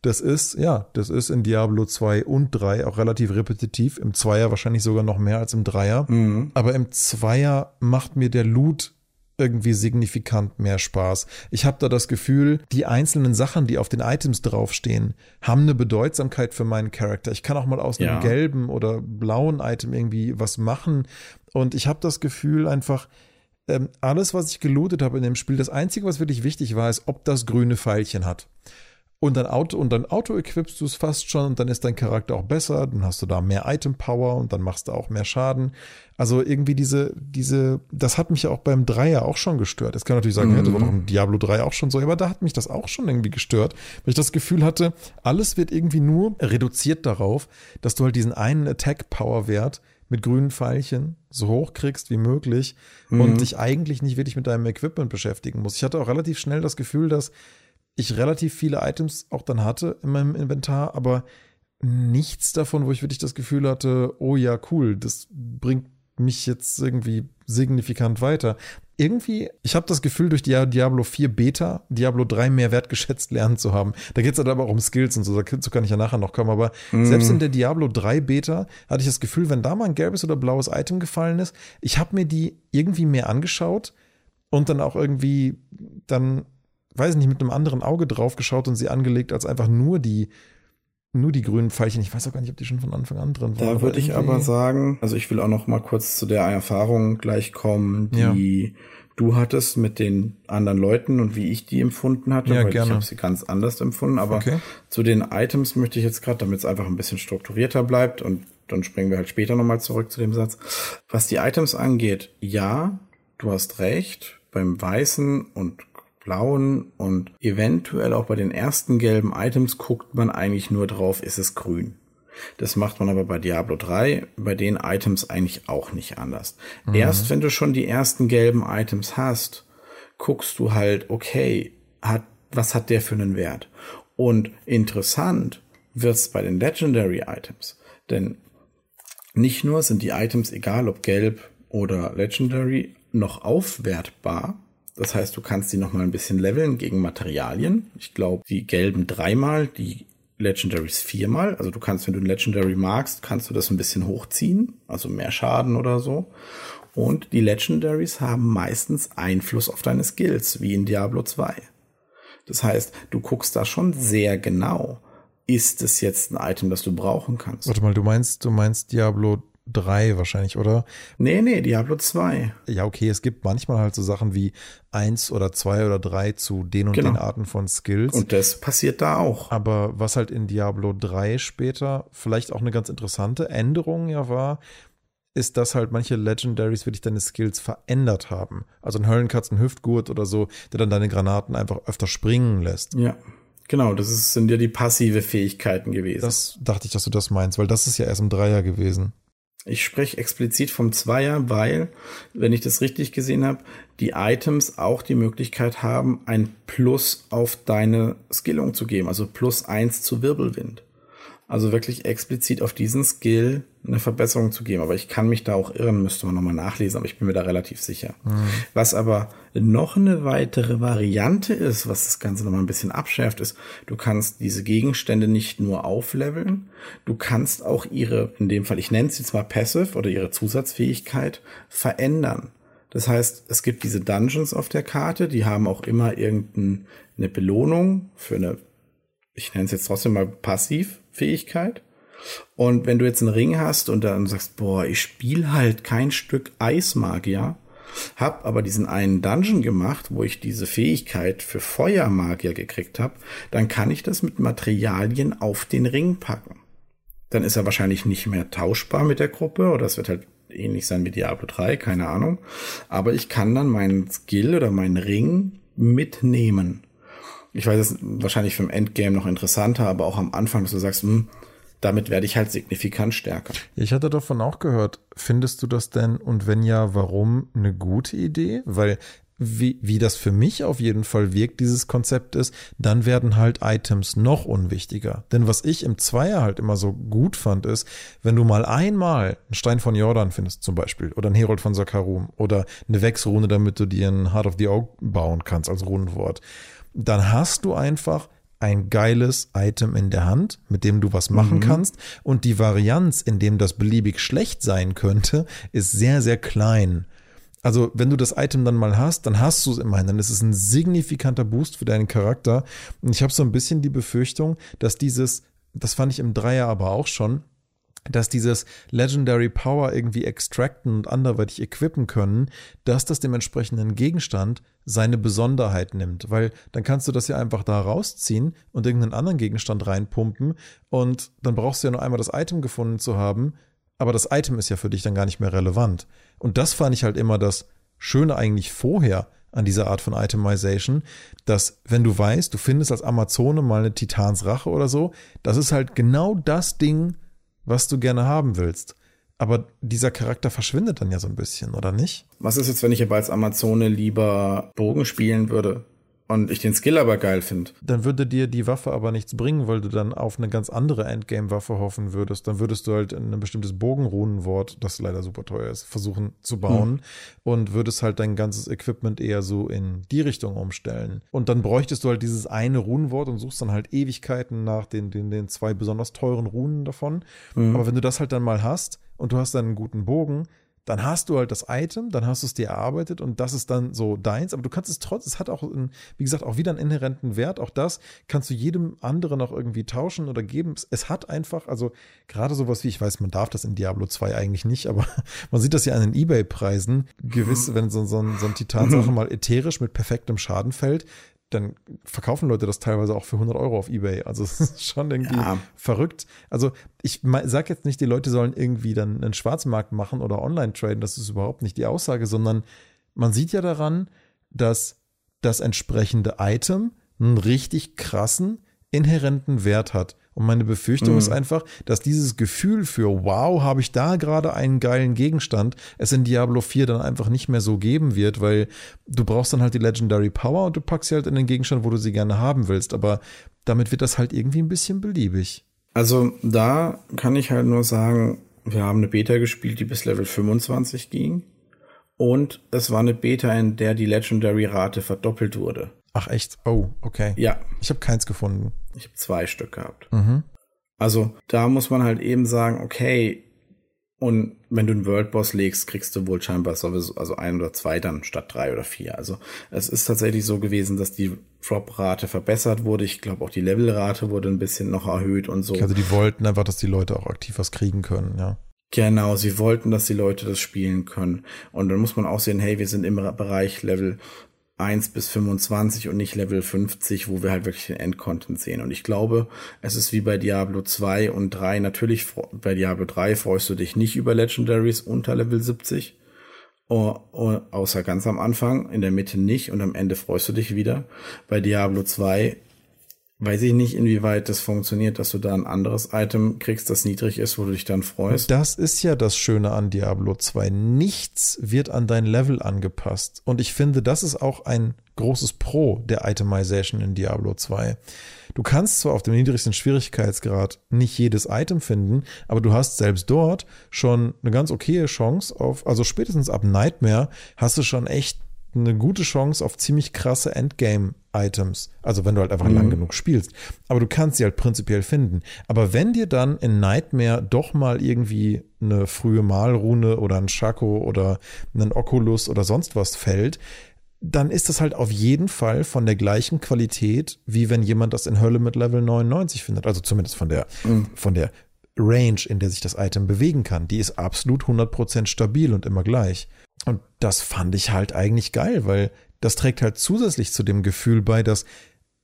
A: Das ist, ja, das ist in Diablo 2 und 3 auch relativ repetitiv. Im Zweier wahrscheinlich sogar noch mehr als im Dreier. Mhm. Aber im Zweier macht mir der Loot irgendwie signifikant mehr Spaß. Ich habe da das Gefühl, die einzelnen Sachen, die auf den Items draufstehen, haben eine Bedeutsamkeit für meinen Charakter. Ich kann auch mal aus einem ja. gelben oder blauen Item irgendwie was machen. Und ich habe das Gefühl einfach, ähm, alles, was ich gelootet habe in dem Spiel, das Einzige, was wirklich wichtig war, ist, ob das grüne Pfeilchen hat und dann Auto und dann Auto equipst du es fast schon und dann ist dein Charakter auch besser, dann hast du da mehr Item Power und dann machst du auch mehr Schaden. Also irgendwie diese diese das hat mich ja auch beim Dreier auch schon gestört. Jetzt kann man natürlich sagen, mhm. ja, das war doch im Diablo 3 auch schon so, aber da hat mich das auch schon irgendwie gestört, weil ich das Gefühl hatte, alles wird irgendwie nur reduziert darauf, dass du halt diesen einen Attack Power Wert mit grünen Pfeilchen so hoch kriegst wie möglich mhm. und dich eigentlich nicht wirklich mit deinem Equipment beschäftigen musst. Ich hatte auch relativ schnell das Gefühl, dass ich relativ viele Items auch dann hatte in meinem Inventar, aber nichts davon, wo ich wirklich das Gefühl hatte, oh ja, cool, das bringt mich jetzt irgendwie signifikant weiter. Irgendwie, ich habe das Gefühl, durch die Diablo 4 Beta Diablo 3 mehr wertgeschätzt lernen zu haben. Da geht es halt aber auch um Skills und so, dazu kann ich ja nachher noch kommen. Aber mm. selbst in der Diablo 3 Beta hatte ich das Gefühl, wenn da mal ein gelbes oder blaues Item gefallen ist, ich habe mir die irgendwie mehr angeschaut und dann auch irgendwie dann weiß nicht, mit einem anderen Auge drauf geschaut und sie angelegt als einfach nur die, nur die grünen Pfeilchen. Ich weiß auch gar nicht, ob die schon von Anfang an drin
B: waren. Da würde ich aber sagen, also ich will auch noch mal kurz zu der Erfahrung gleich kommen, die ja. du hattest mit den anderen Leuten und wie ich die empfunden hatte, ja, weil gerne. ich habe sie ganz anders empfunden. Aber okay. zu den Items möchte ich jetzt gerade, damit es einfach ein bisschen strukturierter bleibt und dann springen wir halt später nochmal zurück zu dem Satz. Was die Items angeht, ja, du hast recht. Beim Weißen und blauen und eventuell auch bei den ersten gelben Items guckt man eigentlich nur drauf, ist es grün. Das macht man aber bei Diablo 3 bei den Items eigentlich auch nicht anders. Mhm. Erst wenn du schon die ersten gelben Items hast, guckst du halt, okay, hat, was hat der für einen Wert? Und interessant wird's bei den Legendary Items. Denn nicht nur sind die Items, egal ob gelb oder Legendary, noch aufwertbar, das heißt, du kannst sie noch mal ein bisschen leveln gegen Materialien. Ich glaube, die gelben dreimal, die Legendaries viermal. Also du kannst, wenn du ein Legendary magst, kannst du das ein bisschen hochziehen, also mehr Schaden oder so. Und die Legendaries haben meistens Einfluss auf deine Skills, wie in Diablo 2. Das heißt, du guckst da schon sehr genau. Ist es jetzt ein Item, das du brauchen kannst?
A: Warte mal, du meinst, du meinst Diablo 3 wahrscheinlich, oder?
B: Nee, nee, Diablo 2.
A: Ja, okay, es gibt manchmal halt so Sachen wie 1 oder 2 oder 3 zu den und genau. den Arten von Skills.
B: Und das passiert da auch.
A: Aber was halt in Diablo 3 später vielleicht auch eine ganz interessante Änderung ja war, ist, dass halt manche Legendaries wirklich deine Skills verändert haben. Also ein Höllenkatzen Hüftgurt oder so, der dann deine Granaten einfach öfter springen lässt.
B: Ja. Genau, das ist, sind ja die passive Fähigkeiten gewesen.
A: Das dachte ich, dass du das meinst, weil das ist ja erst im Dreier gewesen.
B: Ich spreche explizit vom Zweier, weil, wenn ich das richtig gesehen habe, die Items auch die Möglichkeit haben, ein Plus auf deine Skillung zu geben, also plus eins zu Wirbelwind. Also wirklich explizit auf diesen Skill eine Verbesserung zu geben. Aber ich kann mich da auch irren, müsste man nochmal nachlesen, aber ich bin mir da relativ sicher. Mhm. Was aber noch eine weitere Variante ist, was das Ganze nochmal ein bisschen abschärft, ist, du kannst diese Gegenstände nicht nur aufleveln, du kannst auch ihre, in dem Fall, ich nenne es jetzt mal Passive oder ihre Zusatzfähigkeit verändern. Das heißt, es gibt diese Dungeons auf der Karte, die haben auch immer irgendeine Belohnung für eine, ich nenne es jetzt trotzdem mal Passivfähigkeit. Und wenn du jetzt einen Ring hast und dann sagst, boah, ich spiele halt kein Stück Eismagier, hab aber diesen einen Dungeon gemacht, wo ich diese Fähigkeit für Feuermagier gekriegt habe, dann kann ich das mit Materialien auf den Ring packen. dann ist er wahrscheinlich nicht mehr tauschbar mit der Gruppe oder es wird halt ähnlich sein wie Diablo 3, keine Ahnung. Aber ich kann dann meinen Skill oder meinen Ring mitnehmen. Ich weiß, es wahrscheinlich für ein Endgame noch interessanter, aber auch am Anfang, dass du sagst, hm, damit werde ich halt signifikant stärker.
A: Ich hatte davon auch gehört. Findest du das denn und wenn ja, warum eine gute Idee? Weil wie, wie das für mich auf jeden Fall wirkt, dieses Konzept ist, dann werden halt Items noch unwichtiger. Denn was ich im Zweier halt immer so gut fand, ist, wenn du mal einmal einen Stein von Jordan findest zum Beispiel oder einen Herold von Sakarum oder eine Wechsrune, damit du dir ein Heart of the Oak bauen kannst als Runenwort, dann hast du einfach ein geiles Item in der Hand, mit dem du was machen mhm. kannst. Und die Varianz, in dem das beliebig schlecht sein könnte, ist sehr, sehr klein. Also, wenn du das Item dann mal hast, dann hast du es immerhin. Dann ist es ein signifikanter Boost für deinen Charakter. Und ich habe so ein bisschen die Befürchtung, dass dieses, das fand ich im Dreier aber auch schon, dass dieses Legendary Power irgendwie extracten und anderweitig equippen können, dass das dem entsprechenden Gegenstand seine Besonderheit nimmt. Weil dann kannst du das ja einfach da rausziehen und irgendeinen anderen Gegenstand reinpumpen und dann brauchst du ja nur einmal das Item gefunden zu haben, aber das Item ist ja für dich dann gar nicht mehr relevant. Und das fand ich halt immer das Schöne eigentlich vorher an dieser Art von Itemization, dass wenn du weißt, du findest als Amazone mal eine Titans Rache oder so, das ist halt genau das Ding, was du gerne haben willst. Aber dieser Charakter verschwindet dann ja so ein bisschen, oder nicht?
B: Was ist jetzt, wenn ich aber als Amazone lieber Bogen spielen würde? Und ich den Skill aber geil finde.
A: Dann würde dir die Waffe aber nichts bringen, weil du dann auf eine ganz andere Endgame-Waffe hoffen würdest. Dann würdest du halt ein bestimmtes Bogenrunenwort, das leider super teuer ist, versuchen zu bauen hm. und würdest halt dein ganzes Equipment eher so in die Richtung umstellen. Und dann bräuchtest du halt dieses eine Runenwort und suchst dann halt Ewigkeiten nach den, den, den zwei besonders teuren Runen davon. Hm. Aber wenn du das halt dann mal hast und du hast dann einen guten Bogen, dann hast du halt das Item, dann hast du es dir erarbeitet und das ist dann so deins, aber du kannst es trotzdem, es hat auch, einen, wie gesagt, auch wieder einen inhärenten Wert, auch das kannst du jedem anderen noch irgendwie tauschen oder geben. Es hat einfach, also gerade sowas wie, ich weiß, man darf das in Diablo 2 eigentlich nicht, aber man sieht das ja an den Ebay-Preisen, gewiss, wenn so, so, ein, so ein Titan-Sache mal ätherisch mit perfektem Schaden fällt, dann verkaufen Leute das teilweise auch für 100 Euro auf Ebay. Also es ist schon irgendwie ja. verrückt. Also ich sage jetzt nicht, die Leute sollen irgendwie dann einen Schwarzmarkt machen oder online traden. Das ist überhaupt nicht die Aussage, sondern man sieht ja daran, dass das entsprechende Item einen richtig krassen inhärenten Wert hat. Und meine Befürchtung mhm. ist einfach, dass dieses Gefühl für, wow, habe ich da gerade einen geilen Gegenstand, es in Diablo 4 dann einfach nicht mehr so geben wird, weil du brauchst dann halt die Legendary Power und du packst sie halt in den Gegenstand, wo du sie gerne haben willst. Aber damit wird das halt irgendwie ein bisschen beliebig.
B: Also da kann ich halt nur sagen, wir haben eine Beta gespielt, die bis Level 25 ging. Und es war eine Beta, in der die Legendary-Rate verdoppelt wurde.
A: Ach echt? Oh, okay.
B: Ja.
A: Ich habe keins gefunden.
B: Ich habe zwei Stück gehabt. Mhm. Also da muss man halt eben sagen, okay, und wenn du einen World Boss legst, kriegst du wohl scheinbar sowieso, also ein oder zwei dann statt drei oder vier. Also es ist tatsächlich so gewesen, dass die Drop-Rate verbessert wurde. Ich glaube auch die Level-Rate wurde ein bisschen noch erhöht und so.
A: Also die wollten einfach, dass die Leute auch aktiv was kriegen können, ja.
B: Genau, sie wollten, dass die Leute das spielen können. Und dann muss man auch sehen, hey, wir sind im Bereich Level 1 bis 25 und nicht Level 50, wo wir halt wirklich den Endcontent sehen. Und ich glaube, es ist wie bei Diablo 2 und 3. Natürlich, bei Diablo 3 freust du dich nicht über Legendaries unter Level 70. Oh, oh, außer ganz am Anfang, in der Mitte nicht und am Ende freust du dich wieder. Bei Diablo 2 Weiß ich nicht, inwieweit das funktioniert, dass du da ein anderes Item kriegst, das niedrig ist, wo du dich dann freust.
A: Das ist ja das Schöne an Diablo 2. Nichts wird an dein Level angepasst. Und ich finde, das ist auch ein großes Pro der Itemization in Diablo 2. Du kannst zwar auf dem niedrigsten Schwierigkeitsgrad nicht jedes Item finden, aber du hast selbst dort schon eine ganz okaye Chance auf, also spätestens ab Nightmare hast du schon echt eine gute Chance auf ziemlich krasse Endgame-Items. Also wenn du halt einfach mhm. lang genug spielst. Aber du kannst sie halt prinzipiell finden. Aber wenn dir dann in Nightmare doch mal irgendwie eine frühe Malrune oder ein Shaco oder ein Oculus oder sonst was fällt, dann ist das halt auf jeden Fall von der gleichen Qualität, wie wenn jemand das in Hölle mit Level 99 findet. Also zumindest von der, mhm. von der Range, in der sich das Item bewegen kann. Die ist absolut 100% stabil und immer gleich. Und das fand ich halt eigentlich geil, weil das trägt halt zusätzlich zu dem Gefühl bei, dass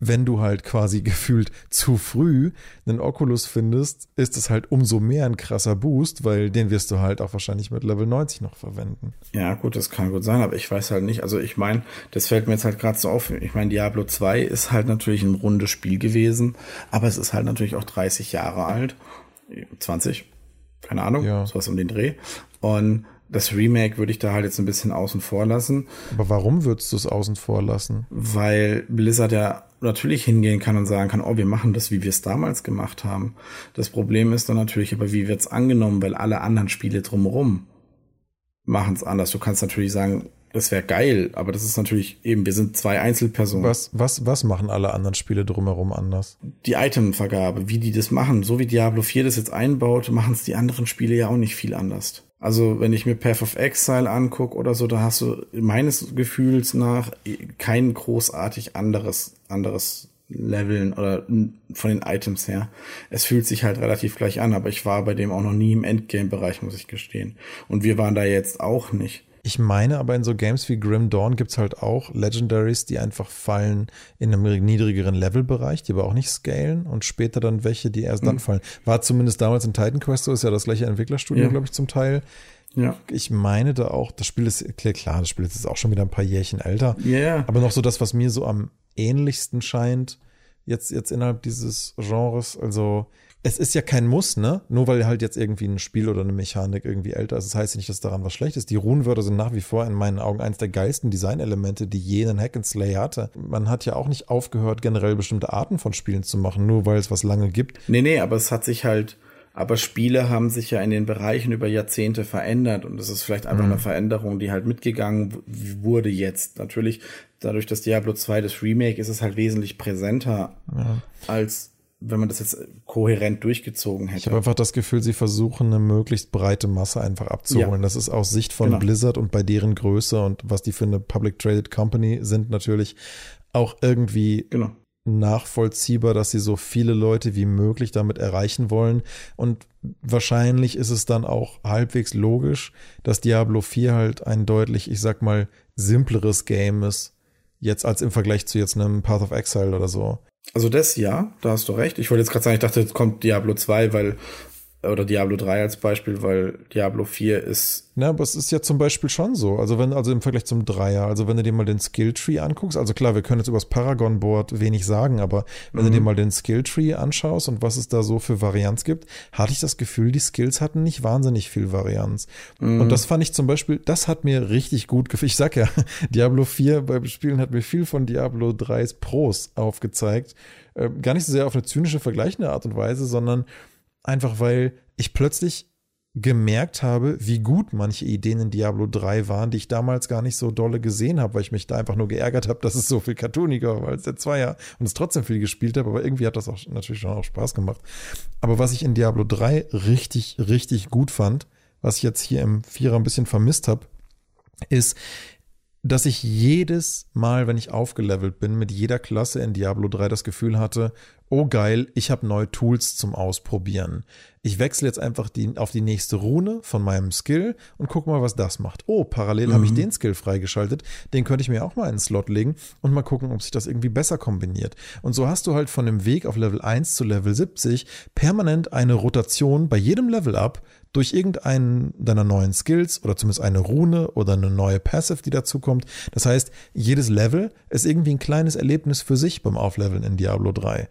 A: wenn du halt quasi gefühlt zu früh einen Oculus findest, ist es halt umso mehr ein krasser Boost, weil den wirst du halt auch wahrscheinlich mit Level 90 noch verwenden.
B: Ja, gut, das kann gut sein, aber ich weiß halt nicht. Also ich meine, das fällt mir jetzt halt gerade so auf. Ich meine, Diablo 2 ist halt natürlich ein rundes Spiel gewesen, aber es ist halt natürlich auch 30 Jahre alt. 20, keine Ahnung, ja. sowas um den Dreh. Und das Remake würde ich da halt jetzt ein bisschen außen vor lassen.
A: Aber warum würdest du es außen vor lassen?
B: Weil Blizzard ja natürlich hingehen kann und sagen kann, oh, wir machen das, wie wir es damals gemacht haben. Das Problem ist dann natürlich, aber wie wird's angenommen, weil alle anderen Spiele drumherum machen es anders. Du kannst natürlich sagen, das wäre geil, aber das ist natürlich eben, wir sind zwei Einzelpersonen.
A: Was, was, was machen alle anderen Spiele drumherum anders?
B: Die Itemvergabe, wie die das machen. So wie Diablo 4 das jetzt einbaut, machen es die anderen Spiele ja auch nicht viel anders. Also wenn ich mir Path of Exile angucke oder so, da hast du meines Gefühls nach kein großartig anderes, anderes Leveln oder von den Items her. Es fühlt sich halt relativ gleich an, aber ich war bei dem auch noch nie im Endgame-Bereich, muss ich gestehen. Und wir waren da jetzt auch nicht.
A: Ich meine aber in so Games wie Grim Dawn gibt es halt auch Legendaries, die einfach fallen in einem niedrigeren Levelbereich, die aber auch nicht scalen und später dann welche, die erst mhm. dann fallen. War zumindest damals in Titan Quest so, ist ja das gleiche Entwicklerstudio, ja. glaube ich, zum Teil. Ja. Ich meine da auch, das Spiel ist, klar, das Spiel ist auch schon wieder ein paar Jährchen älter. Ja. Yeah. Aber noch so das, was mir so am ähnlichsten scheint, jetzt, jetzt innerhalb dieses Genres, also es ist ja kein Muss, ne? Nur weil halt jetzt irgendwie ein Spiel oder eine Mechanik irgendwie älter ist. Das heißt nicht, dass daran was schlecht ist. Die Runenwörter sind nach wie vor in meinen Augen eins der geilsten Designelemente, die jenen Hack and Slay hatte. Man hat ja auch nicht aufgehört, generell bestimmte Arten von Spielen zu machen, nur weil es was lange gibt.
B: Nee, nee, aber es hat sich halt, aber Spiele haben sich ja in den Bereichen über Jahrzehnte verändert und es ist vielleicht einfach mhm. eine Veränderung, die halt mitgegangen wurde jetzt. Natürlich, dadurch, dass Diablo 2 das Remake ist, ist es halt wesentlich präsenter ja. als wenn man das jetzt kohärent durchgezogen hätte.
A: Ich habe einfach das Gefühl, sie versuchen eine möglichst breite Masse einfach abzuholen. Ja. Das ist aus Sicht von genau. Blizzard und bei deren Größe und was die für eine Public Traded Company sind natürlich auch irgendwie genau. nachvollziehbar, dass sie so viele Leute wie möglich damit erreichen wollen. Und wahrscheinlich ist es dann auch halbwegs logisch, dass Diablo 4 halt ein deutlich, ich sag mal, simpleres Game ist. Jetzt als im Vergleich zu jetzt einem Path of Exile oder so.
B: Also das ja, da hast du recht. Ich wollte jetzt gerade sagen, ich dachte, jetzt kommt Diablo 2, weil oder Diablo 3 als Beispiel, weil Diablo 4 ist.
A: Na, aber es ist ja zum Beispiel schon so. Also wenn, also im Vergleich zum Dreier, also wenn du dir mal den Skilltree anguckst, also klar, wir können jetzt übers Paragon-Board wenig sagen, aber wenn mhm. du dir mal den Skilltree anschaust und was es da so für Varianz gibt, hatte ich das Gefühl, die Skills hatten nicht wahnsinnig viel Varianz. Mhm. Und das fand ich zum Beispiel, das hat mir richtig gut gefallen. Ich sag ja, Diablo 4 beim Spielen hat mir viel von Diablo 3s Pros aufgezeigt. Äh, gar nicht so sehr auf eine zynische, vergleichende Art und Weise, sondern Einfach weil ich plötzlich gemerkt habe, wie gut manche Ideen in Diablo 3 waren, die ich damals gar nicht so dolle gesehen habe, weil ich mich da einfach nur geärgert habe, dass es so viel cartooniger war als der Zweier und es trotzdem viel gespielt habe, aber irgendwie hat das auch natürlich schon auch Spaß gemacht. Aber was ich in Diablo 3 richtig, richtig gut fand, was ich jetzt hier im Vierer ein bisschen vermisst habe, ist, dass ich jedes Mal, wenn ich aufgelevelt bin, mit jeder Klasse in Diablo 3 das Gefühl hatte, oh geil, ich habe neue Tools zum Ausprobieren. Ich wechsle jetzt einfach die, auf die nächste Rune von meinem Skill und guck mal, was das macht. Oh, parallel mhm. habe ich den Skill freigeschaltet. Den könnte ich mir auch mal in den Slot legen und mal gucken, ob sich das irgendwie besser kombiniert. Und so hast du halt von dem Weg auf Level 1 zu Level 70 permanent eine Rotation bei jedem Level up durch irgendeinen deiner neuen Skills oder zumindest eine Rune oder eine neue Passive, die dazukommt. Das heißt, jedes Level ist irgendwie ein kleines Erlebnis für sich beim Aufleveln in Diablo 3.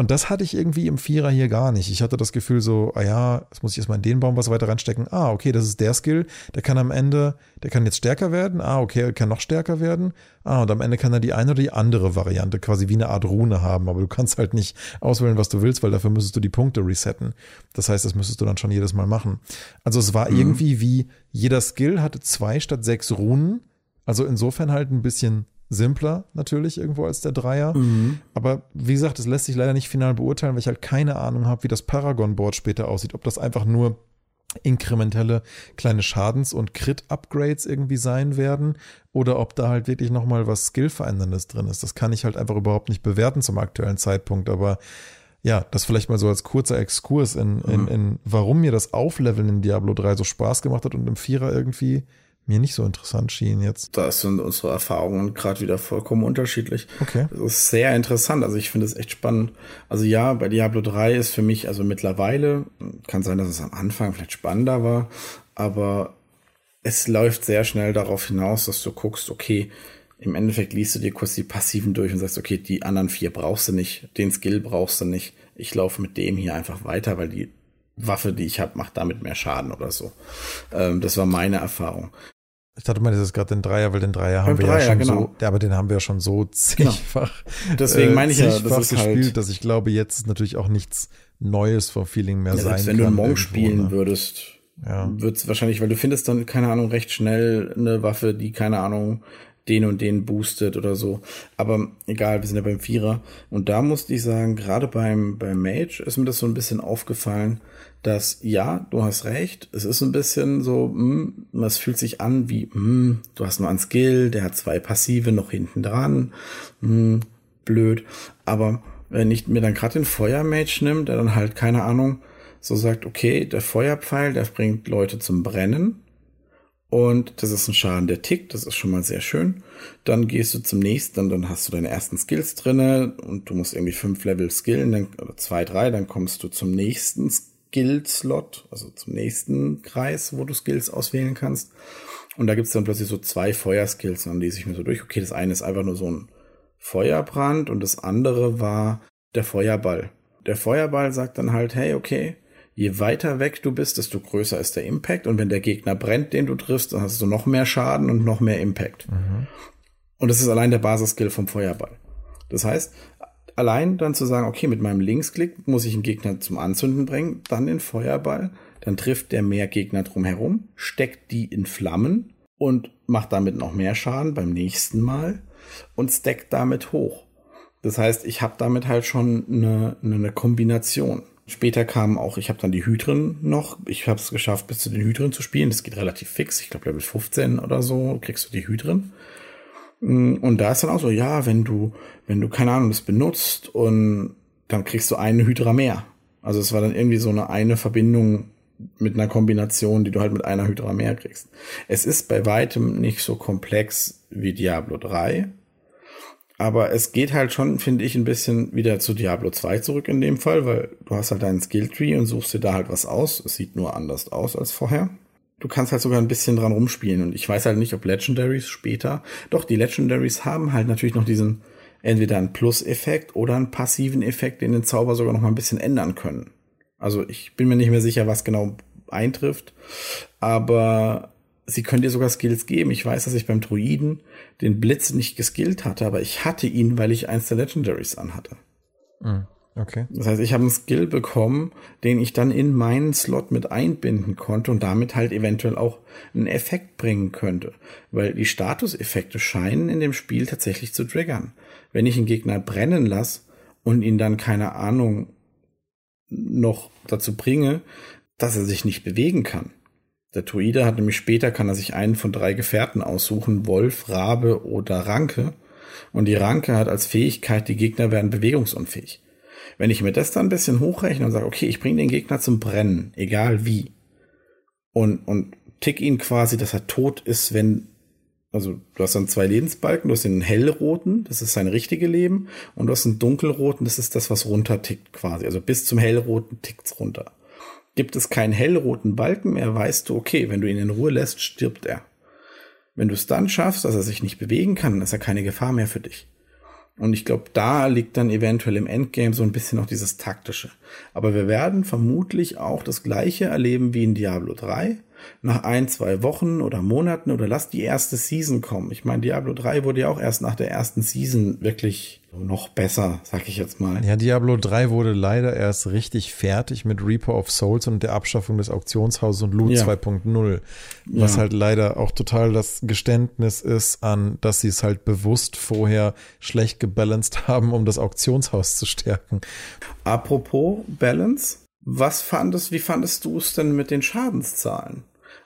A: Und das hatte ich irgendwie im Vierer hier gar nicht. Ich hatte das Gefühl so, ah ja, jetzt muss ich erstmal in den Baum was weiter reinstecken. Ah, okay, das ist der Skill. Der kann am Ende, der kann jetzt stärker werden. Ah, okay, er kann noch stärker werden. Ah, und am Ende kann er die eine oder die andere Variante quasi wie eine Art Rune haben. Aber du kannst halt nicht auswählen, was du willst, weil dafür müsstest du die Punkte resetten. Das heißt, das müsstest du dann schon jedes Mal machen. Also es war mhm. irgendwie wie jeder Skill hatte zwei statt sechs Runen. Also insofern halt ein bisschen simpler natürlich irgendwo als der Dreier. Mhm. Aber wie gesagt, das lässt sich leider nicht final beurteilen, weil ich halt keine Ahnung habe, wie das Paragon-Board später aussieht. Ob das einfach nur inkrementelle kleine Schadens- und Crit-Upgrades irgendwie sein werden oder ob da halt wirklich nochmal was Skill-Veränderndes drin ist. Das kann ich halt einfach überhaupt nicht bewerten zum aktuellen Zeitpunkt, aber ja, das vielleicht mal so als kurzer Exkurs in, in, mhm. in warum mir das Aufleveln in Diablo 3 so Spaß gemacht hat und im Vierer irgendwie mir nicht so interessant schien jetzt.
B: Da sind unsere Erfahrungen gerade wieder vollkommen unterschiedlich.
A: Okay.
B: Das ist sehr interessant. Also ich finde es echt spannend. Also ja, bei Diablo 3 ist für mich, also mittlerweile, kann sein, dass es am Anfang vielleicht spannender war, aber es läuft sehr schnell darauf hinaus, dass du guckst, okay, im Endeffekt liest du dir kurz die Passiven durch und sagst, okay, die anderen vier brauchst du nicht, den Skill brauchst du nicht. Ich laufe mit dem hier einfach weiter, weil die Waffe, die ich habe, macht damit mehr Schaden oder so. Ähm, das war meine Erfahrung.
A: Ich dachte mal, das ist gerade den Dreier, weil den Dreier haben
B: Beim
A: wir
B: Dreier,
A: ja schon
B: genau.
A: so, aber den haben wir ja schon so zigfach,
B: Deswegen meine ich ja, das ist halt-
A: gespielt, dass ich glaube, jetzt ist natürlich auch nichts Neues vom Feeling mehr
B: Ja,
A: sein
B: wenn du
A: kann.
B: einen Monk
A: irgendwo,
B: spielen
A: ne?
B: würdest,
A: Ja.
B: wird's wahrscheinlich, weil du findest dann, keine Ahnung, recht schnell eine Waffe, die, keine Ahnung, den und den boostet oder so. Aber egal, wir sind ja beim Vierer. Und da musste ich sagen, gerade beim, beim Mage ist mir das so ein bisschen aufgefallen, dass ja, du hast recht, es ist ein bisschen so, hm, es fühlt sich an wie, hm, du hast nur einen Skill, der hat zwei Passive noch hinten dran, hm, blöd. Aber wenn ich mir dann gerade den Feuermage nimmt, der dann halt, keine Ahnung, so sagt, okay, der Feuerpfeil, der bringt Leute zum Brennen. Und das ist ein Schaden, der tickt, das ist schon mal sehr schön. Dann gehst du zum nächsten, dann hast du deine ersten Skills drinne und du musst irgendwie fünf Level skillen, dann, oder zwei, drei, dann kommst du zum nächsten Skill-Slot, also zum nächsten Kreis, wo du Skills auswählen kannst. Und da gibt's dann plötzlich so zwei Feuerskills, und dann lese ich mir so durch, okay, das eine ist einfach nur so ein Feuerbrand und das andere war der Feuerball. Der Feuerball sagt dann halt, hey, okay, je weiter weg du bist, desto größer ist der Impact. Und wenn der Gegner brennt, den du triffst, dann hast du noch mehr Schaden und noch mehr Impact. Und das ist allein der Basisskill vom Feuerball. Das heißt, allein dann zu sagen, okay, mit meinem Linksklick muss ich einen Gegner zum Anzünden bringen, dann den Feuerball, dann trifft der mehr Gegner drumherum, steckt die in Flammen und macht damit noch mehr Schaden beim nächsten Mal und stackt damit hoch. Das heißt, ich habe damit halt schon eine, eine Kombination. Später kamen auch, ich habe dann die Hydren noch. Ich habe es geschafft, bis zu den Hydren zu spielen. Das geht relativ fix. Ich glaube, Level 15 oder so kriegst du die Hydren. Und da ist dann auch so, ja, wenn du, wenn du, keine Ahnung, das benutzt und dann kriegst du eine Hydra mehr. Also es war dann irgendwie so eine eine Verbindung mit einer Kombination, die du halt mit einer Hydra mehr kriegst. Es ist bei weitem nicht so komplex wie Diablo 3. Aber es geht halt schon, finde ich, ein bisschen wieder zu Diablo 2 zurück in dem Fall, weil du hast halt deinen Skilltree und suchst dir da halt was aus. Es sieht nur anders aus als vorher. Du kannst halt sogar ein bisschen dran rumspielen und ich weiß halt nicht, ob Legendaries später, doch die Legendaries haben halt natürlich noch diesen entweder einen Plus-Effekt oder einen passiven Effekt, den den Zauber sogar noch mal ein bisschen ändern können. Also ich bin mir nicht mehr sicher, was genau eintrifft, aber sie können dir sogar Skills geben. Ich weiß, dass ich beim Druiden den Blitz nicht geskillt hatte, aber ich hatte ihn, weil ich eins der Legendaries anhatte.
A: Mhm. Okay.
B: Das heißt, ich habe einen Skill bekommen, den ich dann in meinen Slot mit einbinden konnte und damit halt eventuell auch einen Effekt bringen könnte. Weil die Statuseffekte scheinen in dem Spiel tatsächlich zu triggern. Wenn ich einen Gegner brennen lasse und ihn dann, keine Ahnung, noch dazu bringe, dass er sich nicht bewegen kann. Der Druide hat nämlich später, kann er sich einen von drei Gefährten aussuchen, Wolf, Rabe oder Ranke. Und die Ranke hat als Fähigkeit, die Gegner werden bewegungsunfähig. Wenn ich mir das dann ein bisschen hochrechne und sage, okay, ich bringe den Gegner zum Brennen, egal wie, und, und tick ihn quasi, dass er tot ist, wenn, also du hast dann zwei Lebensbalken, du hast den hellroten, das ist sein richtige Leben, und du hast einen dunkelroten, das ist das, was runtertickt quasi. Also bis zum hellroten tickt's runter. Gibt es keinen hellroten Balken mehr, weißt du, okay, wenn du ihn in Ruhe lässt, stirbt er. Wenn du es dann schaffst, dass er sich nicht bewegen kann, ist er keine Gefahr mehr für dich. Und ich glaube, da liegt dann eventuell im Endgame so ein bisschen noch dieses taktische. Aber wir werden vermutlich auch das gleiche erleben wie in Diablo 3. Nach ein, zwei Wochen oder Monaten oder lass die erste Season kommen. Ich meine, Diablo 3 wurde ja auch erst nach der ersten Season wirklich noch besser, sag ich jetzt mal.
A: Ja, Diablo 3 wurde leider erst richtig fertig mit Reaper of Souls und der Abschaffung des Auktionshauses und Loot
B: Ja.
A: 2.0. Was
B: Ja.
A: halt leider auch total das Geständnis ist an, dass sie es halt bewusst vorher schlecht gebalanced haben, um das Auktionshaus zu stärken.
B: Apropos Balance, was fandest, wie fandest du es denn mit den Schadenszahlen?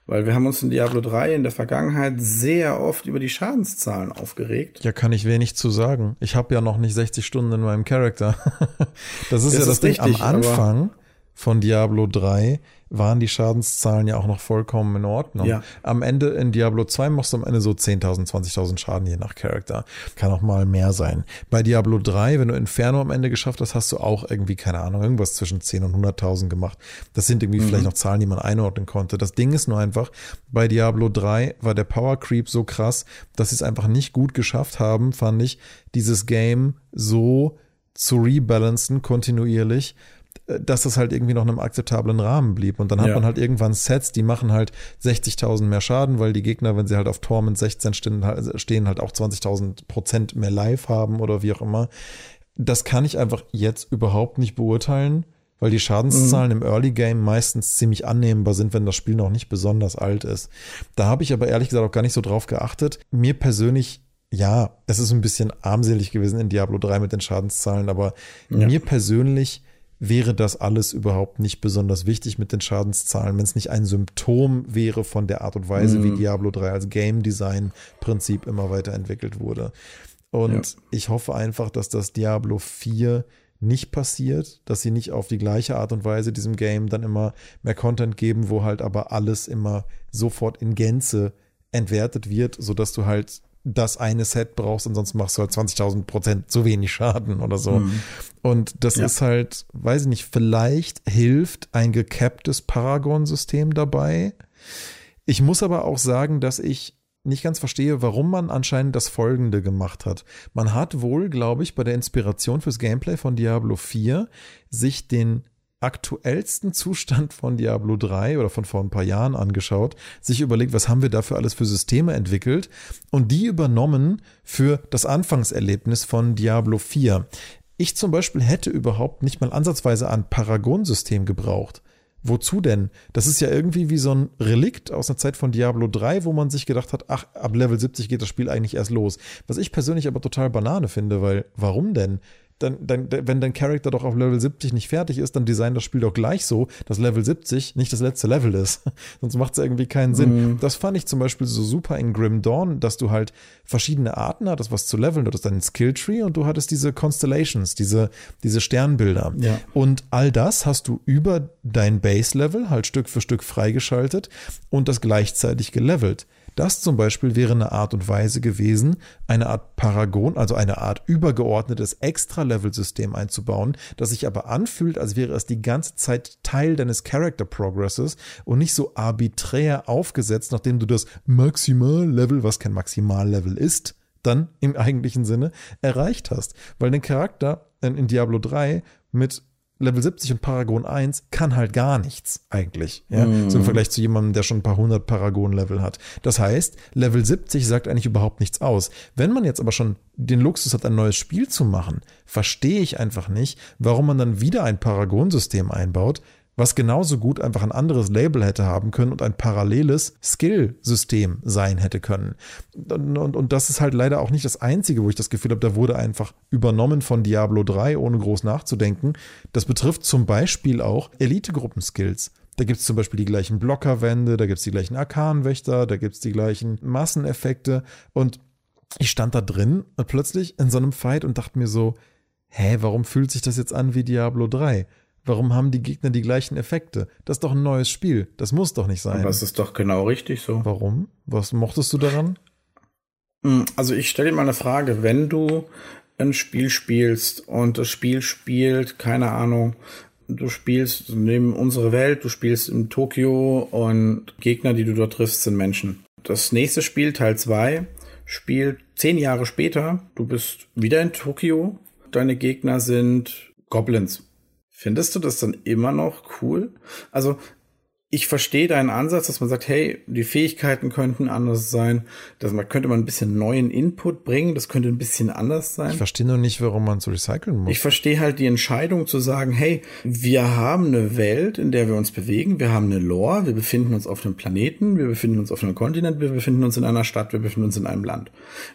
B: Weil wir haben uns in Diablo 3 in der Vergangenheit sehr oft über die Schadenszahlen aufgeregt.
A: Ja, kann ich wenig zu sagen. Ich habe ja noch nicht 60 Stunden in meinem Charakter. das ist
B: Das
A: ja das
B: ist
A: Ding
B: richtig,
A: am Anfang. von Diablo 3 waren die Schadenszahlen ja auch noch vollkommen in Ordnung.
B: Ja.
A: Am Ende in Diablo 2 machst du am Ende so 10.000, 20.000 Schaden je nach Charakter. Kann auch mal mehr sein. Bei Diablo 3, wenn du Inferno am Ende geschafft hast, hast du auch irgendwie, keine Ahnung, irgendwas zwischen 10 und 100.000 gemacht. Das sind irgendwie mhm. vielleicht noch Zahlen, die man einordnen konnte. Das Ding ist nur einfach, bei Diablo 3 war der Power Creep so krass, dass sie es einfach nicht gut geschafft haben, fand ich, dieses Game so zu rebalancen kontinuierlich, dass das halt irgendwie noch in einem akzeptablen Rahmen blieb. Und dann hat ja. man halt irgendwann Sets, die machen halt 60.000 mehr Schaden, weil die Gegner, wenn sie halt auf Torment 16 stehen, halt, stehen halt auch 20.000 Prozent mehr Live haben oder wie auch immer. Das kann ich einfach jetzt überhaupt nicht beurteilen, weil die Schadenszahlen mhm. im Early Game meistens ziemlich annehmbar sind, wenn das Spiel noch nicht besonders alt ist. Da habe ich aber ehrlich gesagt auch gar nicht so drauf geachtet. Mir persönlich ja, es ist ein bisschen armselig gewesen in Diablo 3 mit den Schadenszahlen, aber ja. mir persönlich wäre das alles überhaupt nicht besonders wichtig mit den Schadenszahlen, wenn es nicht ein Symptom wäre von der Art und Weise, mhm. wie Diablo 3 als Game Design Prinzip immer weiterentwickelt wurde. Und ja. ich hoffe einfach, dass das Diablo 4 nicht passiert, dass sie nicht auf die gleiche Art und Weise diesem Game dann immer mehr Content geben, wo halt aber alles immer sofort in Gänze entwertet wird, sodass du halt das eine Set brauchst, ansonsten machst du halt 20.000 Prozent zu wenig Schaden oder so. Mhm. Und das ja. ist halt, weiß ich nicht, vielleicht hilft ein gecapptes Paragon-System dabei. Ich muss aber auch sagen, dass ich nicht ganz verstehe, warum man anscheinend das Folgende gemacht hat. Man hat wohl, glaube ich, bei der Inspiration fürs Gameplay von Diablo 4 sich den aktuellsten Zustand von Diablo 3 oder von vor ein paar Jahren angeschaut, sich überlegt, was haben wir dafür alles für Systeme entwickelt und die übernommen für das Anfangserlebnis von Diablo 4. Ich zum Beispiel hätte überhaupt nicht mal ansatzweise ein Paragon-System gebraucht. Wozu denn? Das ist ja irgendwie wie so ein Relikt aus einer Zeit von Diablo 3, wo man sich gedacht hat, ach, ab Level 70 geht das Spiel eigentlich erst los. Was ich persönlich aber total Banane finde, weil warum denn? Dann, dann, wenn dein Charakter doch auf Level 70 nicht fertig ist, dann design das Spiel doch gleich so, dass Level 70 nicht das letzte Level ist. Sonst macht es irgendwie keinen Sinn. Mm. Das fand ich zum Beispiel so super in Grim Dawn, dass du halt verschiedene Arten hattest, was zu leveln. Du hattest deinen Skilltree und du hattest diese Constellations, diese, diese Sternbilder. Ja. Und all das hast du über dein Base-Level halt Stück für Stück freigeschaltet und das gleichzeitig gelevelt. Das zum Beispiel wäre eine Art und Weise gewesen, eine Art Paragon, also eine Art übergeordnetes Extra-Level-System einzubauen, das sich aber anfühlt, als wäre es die ganze Zeit Teil deines Character Progresses und nicht so arbiträr aufgesetzt, nachdem du das Maximal-Level, was kein Maximal-Level ist, dann im eigentlichen Sinne erreicht hast. Weil den Charakter in Diablo 3 mit Level 70 und Paragon 1 kann halt gar nichts eigentlich. Ja? Mm. So im Vergleich zu jemandem, der schon ein paar hundert Paragon-Level hat. Das heißt, Level 70 sagt eigentlich überhaupt nichts aus. Wenn man jetzt aber schon den Luxus hat, ein neues Spiel zu machen, verstehe ich einfach nicht, warum man dann wieder ein Paragon-System einbaut, was genauso gut einfach ein anderes Label hätte haben können und ein paralleles Skill-System sein hätte können. Und, und, und, das ist halt leider auch nicht das Einzige, wo ich das Gefühl habe, da wurde einfach übernommen von Diablo 3, ohne groß nachzudenken. Das betrifft zum Beispiel auch Elite-Gruppen-Skills. Da gibt es zum Beispiel die gleichen Blockerwände, da gibt es die gleichen Arkanwächter, da gibt es die gleichen Masseneffekte. Und ich stand da drin plötzlich in so einem Fight und dachte mir so, hä, warum fühlt sich das jetzt an wie Diablo 3? Warum haben die Gegner die gleichen Effekte? Das ist doch ein neues Spiel. Das muss doch nicht sein.
B: Aber es ist doch genau richtig so.
A: Warum? Was mochtest du daran?
B: Hm, also ich stelle dir mal eine Frage. Wenn du ein Spiel spielst und das Spiel spielt, keine Ahnung, du spielst neben unsere Welt, du spielst in Tokio und Gegner, die du dort triffst, sind Menschen. Das nächste Spiel, Teil 2, spielt zehn Jahre später. Du bist wieder in Tokio. Deine Gegner sind Goblins Findest du das dann immer noch cool? Also ich verstehe deinen Ansatz, dass man sagt, hey, die Fähigkeiten könnten anders sein, dass man könnte man ein bisschen neuen Input bringen, das könnte ein bisschen anders sein.
A: Ich verstehe nur nicht, warum man so recyceln muss.
B: Ich verstehe halt die Entscheidung zu sagen, hey, wir haben eine Welt, in der wir uns bewegen, wir haben eine Lore, wir befinden uns auf einem Planeten, wir befinden uns auf einem Kontinent, wir befinden uns in einer Stadt, wir befinden uns in einem Land.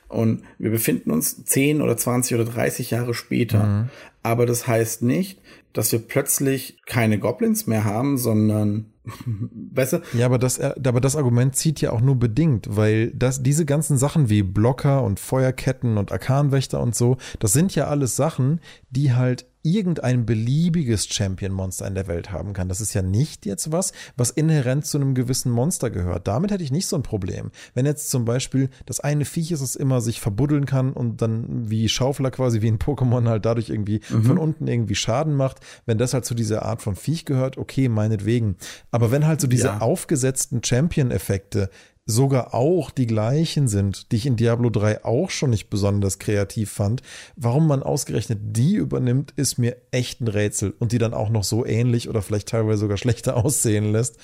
B: Und wir befinden uns 10 oder 20 oder 30 Jahre später. Mhm. Aber das heißt nicht, dass wir plötzlich keine Goblins mehr haben, sondern besser.
A: Ja, aber das, äh, aber das Argument zieht ja auch nur bedingt, weil das, diese ganzen Sachen wie Blocker und Feuerketten und Arkanwächter und so, das sind ja alles Sachen, die halt irgendein beliebiges Champion-Monster in der Welt haben kann. Das ist ja nicht jetzt was, was inhärent zu einem gewissen Monster gehört. Damit hätte ich nicht so ein Problem. Wenn jetzt zum Beispiel das eine Viech ist, das immer sich verbuddeln kann und dann wie Schaufler quasi wie ein Pokémon halt dadurch irgendwie mhm. von unten irgendwie Schaden macht, wenn das halt zu dieser Art von Viech gehört, okay, meinetwegen. Aber wenn halt so diese ja. aufgesetzten Champion-Effekte sogar auch die gleichen sind, die ich in Diablo 3 auch schon nicht besonders kreativ fand. Warum man ausgerechnet die übernimmt, ist mir echt ein Rätsel und die dann auch noch so ähnlich oder vielleicht teilweise sogar schlechter aussehen lässt.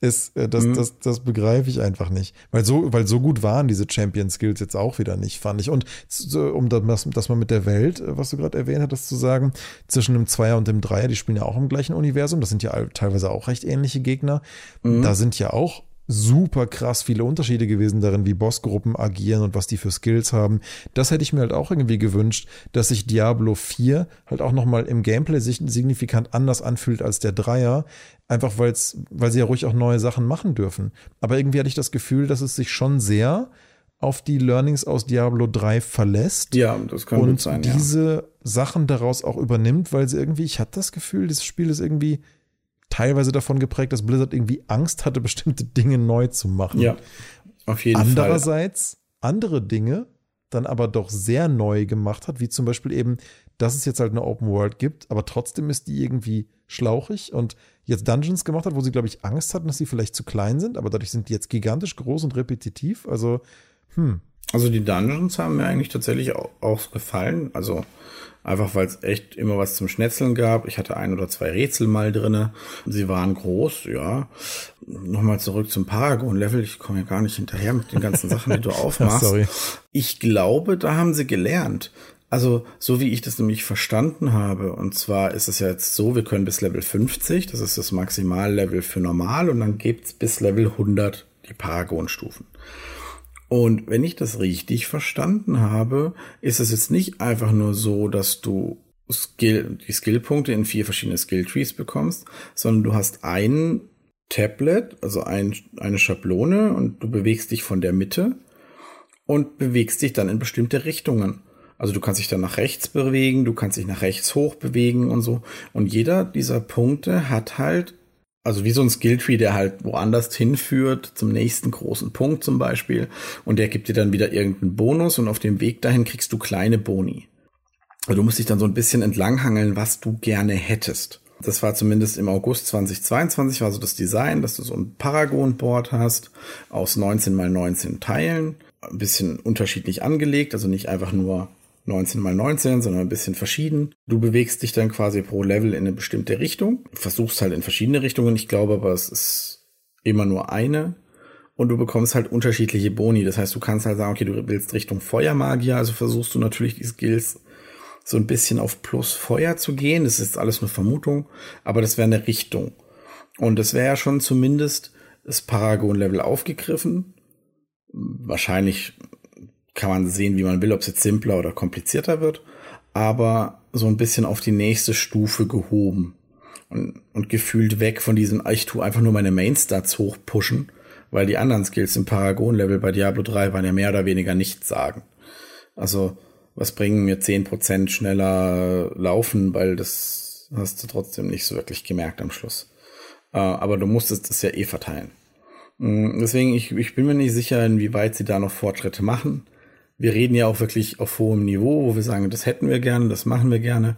A: Ist, äh, das, mhm. das, das begreife ich einfach nicht. Weil so, weil so gut waren diese Champion Skills jetzt auch wieder nicht, fand ich. Und um das, das mal mit der Welt, äh, was du gerade erwähnt hattest, zu sagen, zwischen dem Zweier und dem Dreier, die spielen ja auch im gleichen Universum. Das sind ja teilweise auch recht ähnliche Gegner. Mhm. Da sind ja auch super krass viele Unterschiede gewesen darin, wie Bossgruppen agieren und was die für Skills haben. Das hätte ich mir halt auch irgendwie gewünscht, dass sich Diablo 4 halt auch nochmal im Gameplay sich signifikant anders anfühlt als der Dreier. Einfach weil's, weil sie ja ruhig auch neue Sachen machen dürfen. Aber irgendwie hatte ich das Gefühl, dass es sich schon sehr auf die Learnings aus Diablo 3 verlässt.
B: Ja, das kann und sein.
A: Und diese ja. Sachen daraus auch übernimmt, weil sie irgendwie, ich hatte das Gefühl, dieses Spiel ist irgendwie teilweise davon geprägt, dass Blizzard irgendwie Angst hatte, bestimmte Dinge neu zu machen.
B: Ja, auf jeden
A: Andererseits Fall. andere Dinge dann aber doch sehr neu gemacht hat, wie zum Beispiel eben, dass es jetzt halt eine Open World gibt, aber trotzdem ist die irgendwie schlauchig und jetzt Dungeons gemacht hat, wo sie, glaube ich, Angst hatten, dass sie vielleicht zu klein sind, aber dadurch sind die jetzt gigantisch groß und repetitiv. Also, hm.
B: Also die Dungeons haben mir eigentlich tatsächlich auch, auch gefallen. Also Einfach weil es echt immer was zum Schnetzeln gab. Ich hatte ein oder zwei Rätsel mal drinne. Sie waren groß, ja. Nochmal zurück zum Paragon-Level. Ich komme ja gar nicht hinterher mit den ganzen Sachen, die du aufmachst. Sorry. Ich glaube, da haben sie gelernt. Also, so wie ich das nämlich verstanden habe, und zwar ist es ja jetzt so, wir können bis Level 50, das ist das Maximallevel für normal, und dann gibt's bis Level 100 die Paragon-Stufen. Und wenn ich das richtig verstanden habe, ist es jetzt nicht einfach nur so, dass du Skill, die Skillpunkte in vier verschiedene Skilltrees bekommst, sondern du hast ein Tablet, also ein, eine Schablone und du bewegst dich von der Mitte und bewegst dich dann in bestimmte Richtungen. Also du kannst dich dann nach rechts bewegen, du kannst dich nach rechts hoch bewegen und so. Und jeder dieser Punkte hat halt also wie so ein Skilltree, der halt woanders hinführt, zum nächsten großen Punkt zum Beispiel. Und der gibt dir dann wieder irgendeinen Bonus und auf dem Weg dahin kriegst du kleine Boni. Also du musst dich dann so ein bisschen entlanghangeln, was du gerne hättest. Das war zumindest im August 2022, war so das Design, dass du so ein Paragon-Board hast aus 19 mal 19 Teilen. Ein bisschen unterschiedlich angelegt, also nicht einfach nur 19 mal 19, sondern ein bisschen verschieden. Du bewegst dich dann quasi pro Level in eine bestimmte Richtung, versuchst halt in verschiedene Richtungen, ich glaube, aber es ist immer nur eine. Und du bekommst halt unterschiedliche Boni. Das heißt, du kannst halt sagen, okay, du willst Richtung Feuermagier, also versuchst du natürlich die Skills so ein bisschen auf plus Feuer zu gehen. Das ist alles nur Vermutung, aber das wäre eine Richtung. Und das wäre ja schon zumindest das Paragon-Level aufgegriffen. Wahrscheinlich kann man sehen, wie man will, ob es jetzt simpler oder komplizierter wird, aber so ein bisschen auf die nächste Stufe gehoben und, und gefühlt weg von diesem, ich tue einfach nur meine Mainstats hochpushen, weil die anderen Skills im Paragon-Level bei Diablo 3 waren ja mehr oder weniger nichts sagen. Also, was bringen mir 10% schneller laufen, weil das hast du trotzdem nicht so wirklich gemerkt am Schluss. Äh, aber du musstest es ja eh verteilen. Mm, deswegen, ich, ich bin mir nicht sicher, inwieweit sie da noch Fortschritte machen wir reden ja auch wirklich auf hohem Niveau, wo wir sagen, das hätten wir gerne, das machen wir gerne,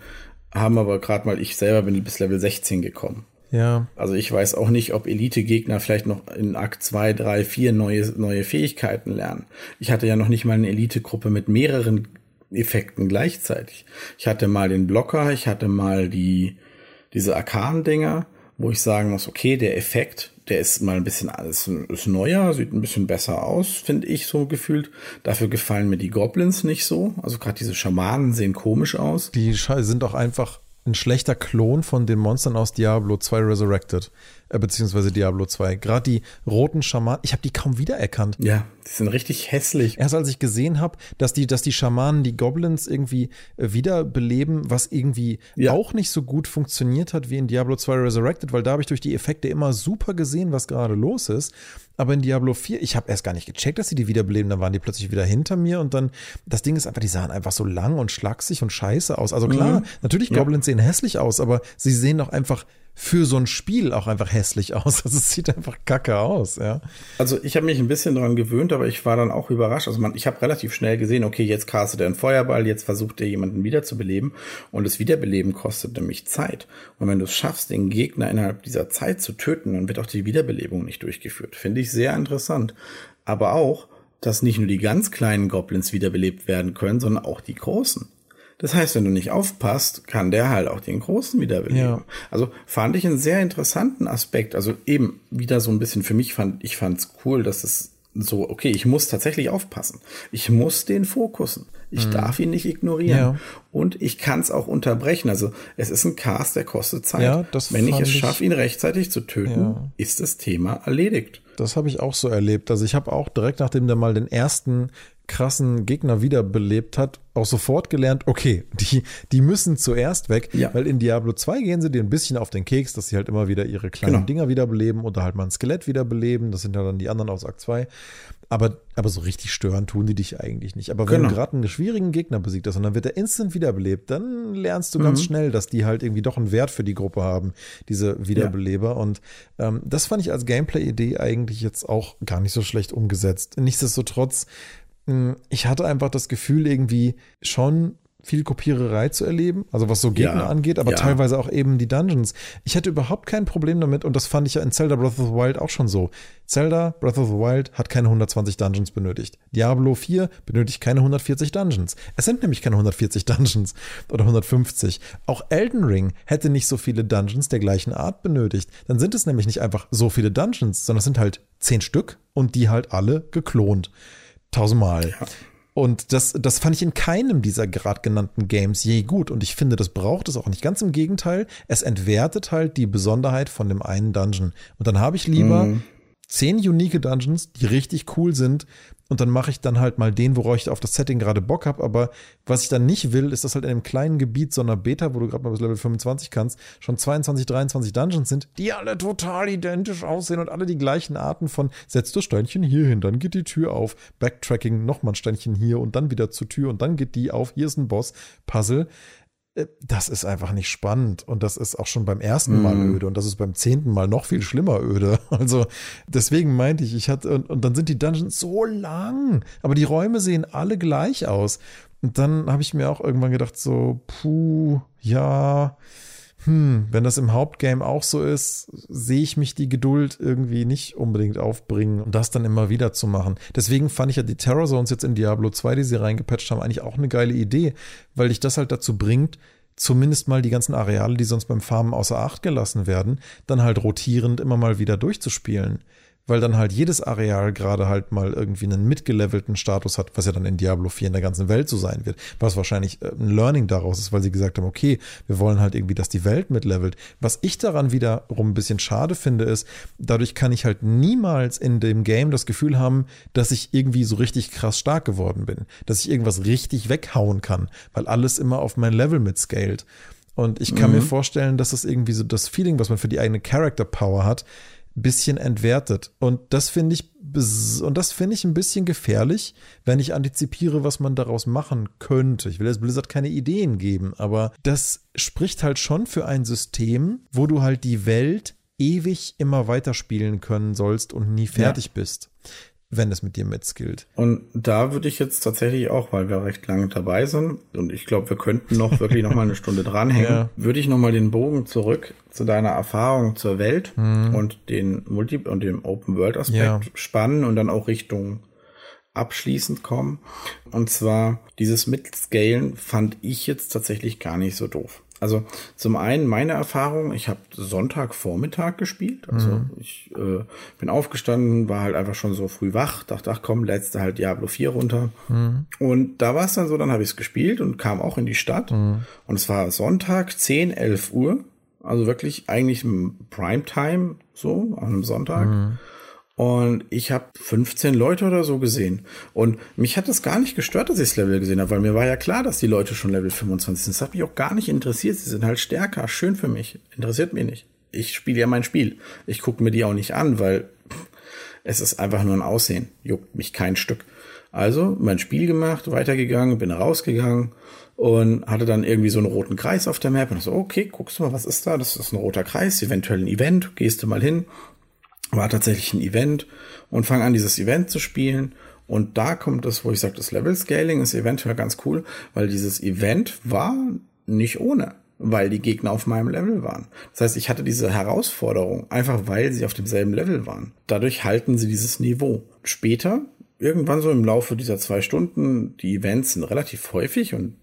B: haben aber gerade mal, ich selber bin bis Level 16 gekommen.
A: Ja.
B: Also ich weiß auch nicht, ob Elite-Gegner vielleicht noch in Akt 2, 3, 4 neue, neue Fähigkeiten lernen. Ich hatte ja noch nicht mal eine Elite-Gruppe mit mehreren Effekten gleichzeitig. Ich hatte mal den Blocker, ich hatte mal die, diese Arkan-Dinger, wo ich sagen muss, okay, der Effekt, der ist mal ein bisschen alles ist neuer, sieht ein bisschen besser aus, finde ich so gefühlt. Dafür gefallen mir die Goblins nicht so. Also gerade diese Schamanen sehen komisch aus.
A: Die sind auch einfach ein schlechter Klon von den Monstern aus Diablo 2 Resurrected. Äh, beziehungsweise Diablo 2. Gerade die roten Schamanen, ich habe die kaum wiedererkannt.
B: Ja, die sind richtig hässlich.
A: Erst als ich gesehen habe, dass die, dass die Schamanen die Goblins irgendwie äh, wiederbeleben, was irgendwie ja. auch nicht so gut funktioniert hat wie in Diablo 2 Resurrected, weil da habe ich durch die Effekte immer super gesehen, was gerade los ist. Aber in Diablo 4, ich habe erst gar nicht gecheckt, dass sie die wiederbeleben, dann waren die plötzlich wieder hinter mir und dann, das Ding ist einfach, die sahen einfach so lang und schlaksig und scheiße aus. Also klar, mhm. natürlich Goblins ja. sehen hässlich aus, aber sie sehen doch einfach für so ein Spiel auch einfach hässlich aus. Also es sieht einfach kacke aus, ja.
B: Also ich habe mich ein bisschen daran gewöhnt, aber ich war dann auch überrascht. Also man, ich habe relativ schnell gesehen, okay, jetzt castet er einen Feuerball, jetzt versucht er jemanden wiederzubeleben und das Wiederbeleben kostet nämlich Zeit. Und wenn du es schaffst, den Gegner innerhalb dieser Zeit zu töten, dann wird auch die Wiederbelebung nicht durchgeführt. Finde ich sehr interessant. Aber auch, dass nicht nur die ganz kleinen Goblins wiederbelebt werden können, sondern auch die großen. Das heißt, wenn du nicht aufpasst, kann der halt auch den Großen wiederbeleben. Ja. Also fand ich einen sehr interessanten Aspekt. Also eben wieder so ein bisschen für mich fand, ich fand's cool, dass es so, okay, ich muss tatsächlich aufpassen. Ich muss den fokussen. Ich mhm. darf ihn nicht ignorieren. Ja. Und ich kann es auch unterbrechen. Also es ist ein Cast, der kostet Zeit. Ja, Wenn ich es schaffe, ihn rechtzeitig zu töten, ja. ist das Thema erledigt.
A: Das habe ich auch so erlebt. Also ich habe auch direkt nachdem der mal den ersten krassen Gegner wiederbelebt hat, auch sofort gelernt, okay, die, die müssen zuerst weg, ja. weil in Diablo 2 gehen sie dir ein bisschen auf den Keks, dass sie halt immer wieder ihre kleinen genau. Dinger wiederbeleben oder halt mal ein Skelett wiederbeleben, das sind ja dann die anderen aus Akt 2. Aber, aber so richtig stören tun die dich eigentlich nicht. Aber wenn genau. du gerade einen schwierigen Gegner besiegt hast und dann wird er instant wiederbelebt, dann lernst du mhm. ganz schnell, dass die halt irgendwie doch einen Wert für die Gruppe haben, diese Wiederbeleber. Ja. Und ähm, das fand ich als Gameplay-Idee eigentlich jetzt auch gar nicht so schlecht umgesetzt. Nichtsdestotrotz ich hatte einfach das Gefühl, irgendwie schon viel Kopiererei zu erleben, also was so Gegner ja, angeht, aber ja. teilweise auch eben die Dungeons. Ich hätte überhaupt kein Problem damit und das fand ich ja in Zelda Breath of the Wild auch schon so. Zelda Breath of the Wild hat keine 120 Dungeons benötigt. Diablo 4 benötigt keine 140 Dungeons. Es sind nämlich keine 140 Dungeons oder 150. Auch Elden Ring hätte nicht so viele Dungeons der gleichen Art benötigt. Dann sind es nämlich nicht einfach so viele Dungeons, sondern es sind halt zehn Stück und die halt alle geklont tausendmal. Ja. Und das, das fand ich in keinem dieser gerade genannten Games je gut. Und ich finde, das braucht es auch nicht. Ganz im Gegenteil, es entwertet halt die Besonderheit von dem einen Dungeon. Und dann habe ich lieber mhm. Zehn unique Dungeons, die richtig cool sind, und dann mache ich dann halt mal den, worauf ich auf das Setting gerade Bock habe. Aber was ich dann nicht will, ist, dass halt in einem kleinen Gebiet so einer Beta, wo du gerade mal bis Level 25 kannst, schon 22, 23 Dungeons sind, die alle total identisch aussehen und alle die gleichen Arten von setzt du Steinchen hier hin, dann geht die Tür auf, Backtracking, nochmal ein Steinchen hier und dann wieder zur Tür und dann geht die auf, hier ist ein Boss, Puzzle. Äh, das ist einfach nicht spannend und das ist auch schon beim ersten Mal mm. öde und das ist beim zehnten Mal noch viel schlimmer öde. Also deswegen meinte ich, ich hatte und, und dann sind die Dungeons so lang, aber die Räume sehen alle gleich aus. Und dann habe ich mir auch irgendwann gedacht so, puh, ja, hm, wenn das im Hauptgame auch so ist, sehe ich mich die Geduld irgendwie nicht unbedingt aufbringen, um das dann immer wieder zu machen. Deswegen fand ich ja die Terror Zones jetzt in Diablo 2, die sie reingepatcht haben, eigentlich auch eine geile Idee, weil dich das halt dazu bringt, zumindest mal die ganzen Areale, die sonst beim Farmen außer Acht gelassen werden, dann halt rotierend immer mal wieder durchzuspielen weil dann halt jedes Areal gerade halt mal irgendwie einen mitgelevelten Status hat, was ja dann in Diablo 4 in der ganzen Welt so sein wird, was wahrscheinlich äh, ein Learning daraus ist, weil sie gesagt haben, okay, wir wollen halt irgendwie, dass die Welt mitlevelt. Was ich daran wiederum ein bisschen schade finde, ist, dadurch kann ich halt niemals in dem Game das Gefühl haben, dass ich irgendwie so richtig krass stark geworden bin, dass ich irgendwas richtig weghauen kann, weil alles immer auf mein Level mitscaled. Und ich kann mhm. mir vorstellen, dass das irgendwie so das Feeling, was man für die eigene Character Power hat, bisschen entwertet. Und das finde ich, und das finde ich ein bisschen gefährlich, wenn ich antizipiere, was man daraus machen könnte. Ich will jetzt Blizzard keine Ideen geben, aber das spricht halt schon für ein System, wo du halt die Welt ewig immer weiterspielen können sollst und nie fertig ja. bist wenn es mit dir mitskillt.
B: Und da würde ich jetzt tatsächlich auch, weil wir recht lange dabei sind und ich glaube, wir könnten noch wirklich noch mal eine Stunde dranhängen, ja. würde ich noch mal den Bogen zurück zu deiner Erfahrung zur Welt mhm. und den Multi und dem Open World Aspekt ja. spannen und dann auch Richtung abschließend kommen. Und zwar dieses Mitscalen fand ich jetzt tatsächlich gar nicht so doof. Also zum einen meine Erfahrung, ich habe Sonntagvormittag gespielt. Also mhm. ich äh, bin aufgestanden, war halt einfach schon so früh wach, dachte, ach komm, letzte halt Diablo 4 runter. Mhm. Und da war es dann so, dann habe ich es gespielt und kam auch in die Stadt. Mhm. Und es war Sonntag, 10, 11 Uhr. Also wirklich eigentlich Primetime, so an einem Sonntag. Und ich habe 15 Leute oder so gesehen. Und mich hat das gar nicht gestört, dass ich das Level gesehen habe, weil mir war ja klar, dass die Leute schon Level 25 sind. Das hat mich auch gar nicht interessiert. Sie sind halt stärker, schön für mich. Interessiert mich nicht. Ich spiele ja mein Spiel. Ich gucke mir die auch nicht an, weil es ist einfach nur ein Aussehen. Juckt mich kein Stück. Also mein Spiel gemacht, weitergegangen, bin rausgegangen und hatte dann irgendwie so einen roten Kreis auf der Map und so, okay, guckst du mal, was ist da? Das ist ein roter Kreis, eventuell ein Event, gehst du mal hin, war tatsächlich ein Event und fang an, dieses Event zu spielen. Und da kommt das, wo ich sage, das Level Scaling ist eventuell ganz cool, weil dieses Event war nicht ohne, weil die Gegner auf meinem Level waren. Das heißt, ich hatte diese Herausforderung, einfach weil sie auf demselben Level waren. Dadurch halten sie dieses Niveau. Später, irgendwann so im Laufe dieser zwei Stunden, die Events sind relativ häufig und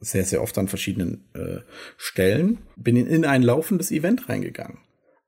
B: sehr, sehr oft an verschiedenen äh, Stellen, bin in ein laufendes Event reingegangen.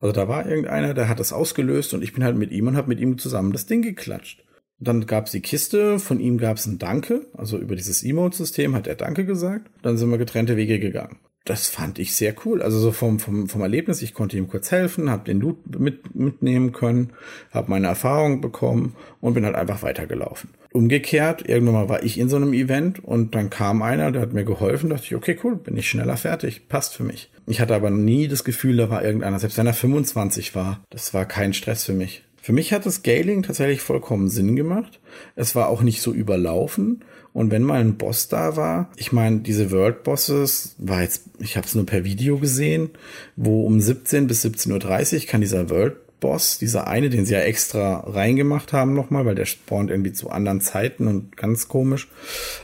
B: Also da war irgendeiner, der hat das ausgelöst und ich bin halt mit ihm und habe mit ihm zusammen das Ding geklatscht. Dann gab es die Kiste, von ihm gab es ein Danke, also über dieses Emote-System hat er Danke gesagt. Dann sind wir getrennte Wege gegangen. Das fand ich sehr cool. Also so vom, vom, vom Erlebnis, ich konnte ihm kurz helfen, habe den Loot mit, mitnehmen können, habe meine Erfahrung bekommen und bin halt einfach weitergelaufen. Umgekehrt, irgendwann mal war ich in so einem Event und dann kam einer, der hat mir geholfen, dachte ich, okay, cool, bin ich schneller fertig, passt für mich. Ich hatte aber nie das Gefühl, da war irgendeiner, selbst wenn er 25 war, das war kein Stress für mich. Für mich hat das Scaling tatsächlich vollkommen Sinn gemacht. Es war auch nicht so überlaufen. Und wenn mal ein Boss da war, ich meine, diese World Bosses war jetzt, ich habe es nur per Video gesehen, wo um 17 bis 17.30 Uhr kann dieser World Boss, dieser eine, den sie ja extra reingemacht haben nochmal, weil der spawnt irgendwie zu anderen Zeiten und ganz komisch.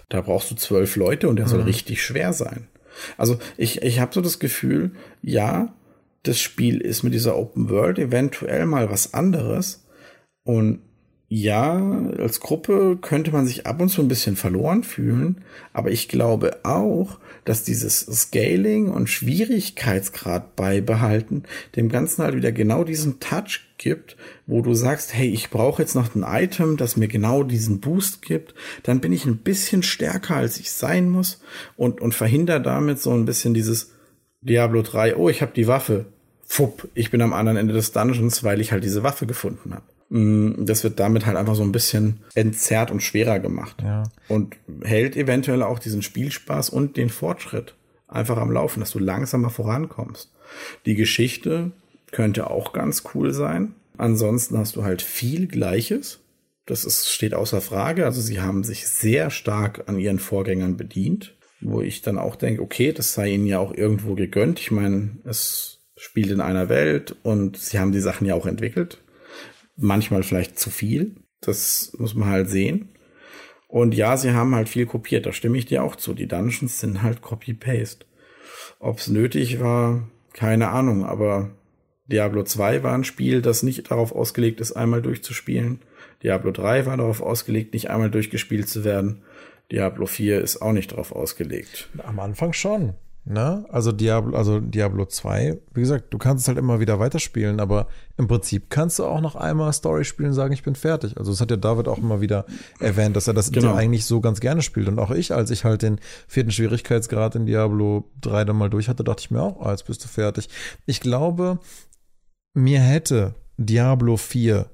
B: Da brauchst du zwölf Leute und der mhm. soll richtig schwer sein. Also ich, ich habe so das Gefühl, ja, das Spiel ist mit dieser Open World eventuell mal was anderes. Und ja, als Gruppe könnte man sich ab und zu ein bisschen verloren fühlen, aber ich glaube auch, dass dieses Scaling und Schwierigkeitsgrad beibehalten dem Ganzen halt wieder genau diesen Touch gibt, wo du sagst, hey, ich brauche jetzt noch ein Item, das mir genau diesen Boost gibt, dann bin ich ein bisschen stärker, als ich sein muss und, und verhindere damit so ein bisschen dieses Diablo 3, oh, ich habe die Waffe, fupp, ich bin am anderen Ende des Dungeons, weil ich halt diese Waffe gefunden habe. Mm, das wird damit halt einfach so ein bisschen entzerrt und schwerer gemacht. Ja. Und hält eventuell auch diesen Spielspaß und den Fortschritt einfach am Laufen, dass du langsamer vorankommst. Die Geschichte könnte auch ganz cool sein. Ansonsten hast du halt viel Gleiches. Das ist, steht außer Frage. Also sie haben sich sehr stark an ihren Vorgängern bedient, wo ich dann auch denke, okay, das sei ihnen ja auch irgendwo gegönnt. Ich meine, es spielt in einer Welt und sie haben die Sachen ja auch entwickelt manchmal vielleicht zu viel. Das muss man halt sehen. Und ja, sie haben halt viel kopiert, da stimme ich dir auch zu. Die Dungeons sind halt Copy-Paste. Ob es nötig war, keine Ahnung, aber Diablo 2 war ein Spiel, das nicht darauf ausgelegt ist, einmal durchzuspielen. Diablo 3 war darauf ausgelegt, nicht einmal durchgespielt zu werden. Diablo 4 ist auch nicht darauf ausgelegt.
A: Am Anfang schon. Ne? Also Diablo, also Diablo 2, wie gesagt, du kannst es halt immer wieder weiterspielen, aber im Prinzip kannst du auch noch einmal Story spielen und sagen, ich bin fertig. Also das hat ja David auch immer wieder erwähnt, dass er das genau. eigentlich so ganz gerne spielt. Und auch ich, als ich halt den vierten Schwierigkeitsgrad in Diablo 3 dann mal durch hatte, dachte ich mir auch, ah, jetzt bist du fertig. Ich glaube, mir hätte Diablo 4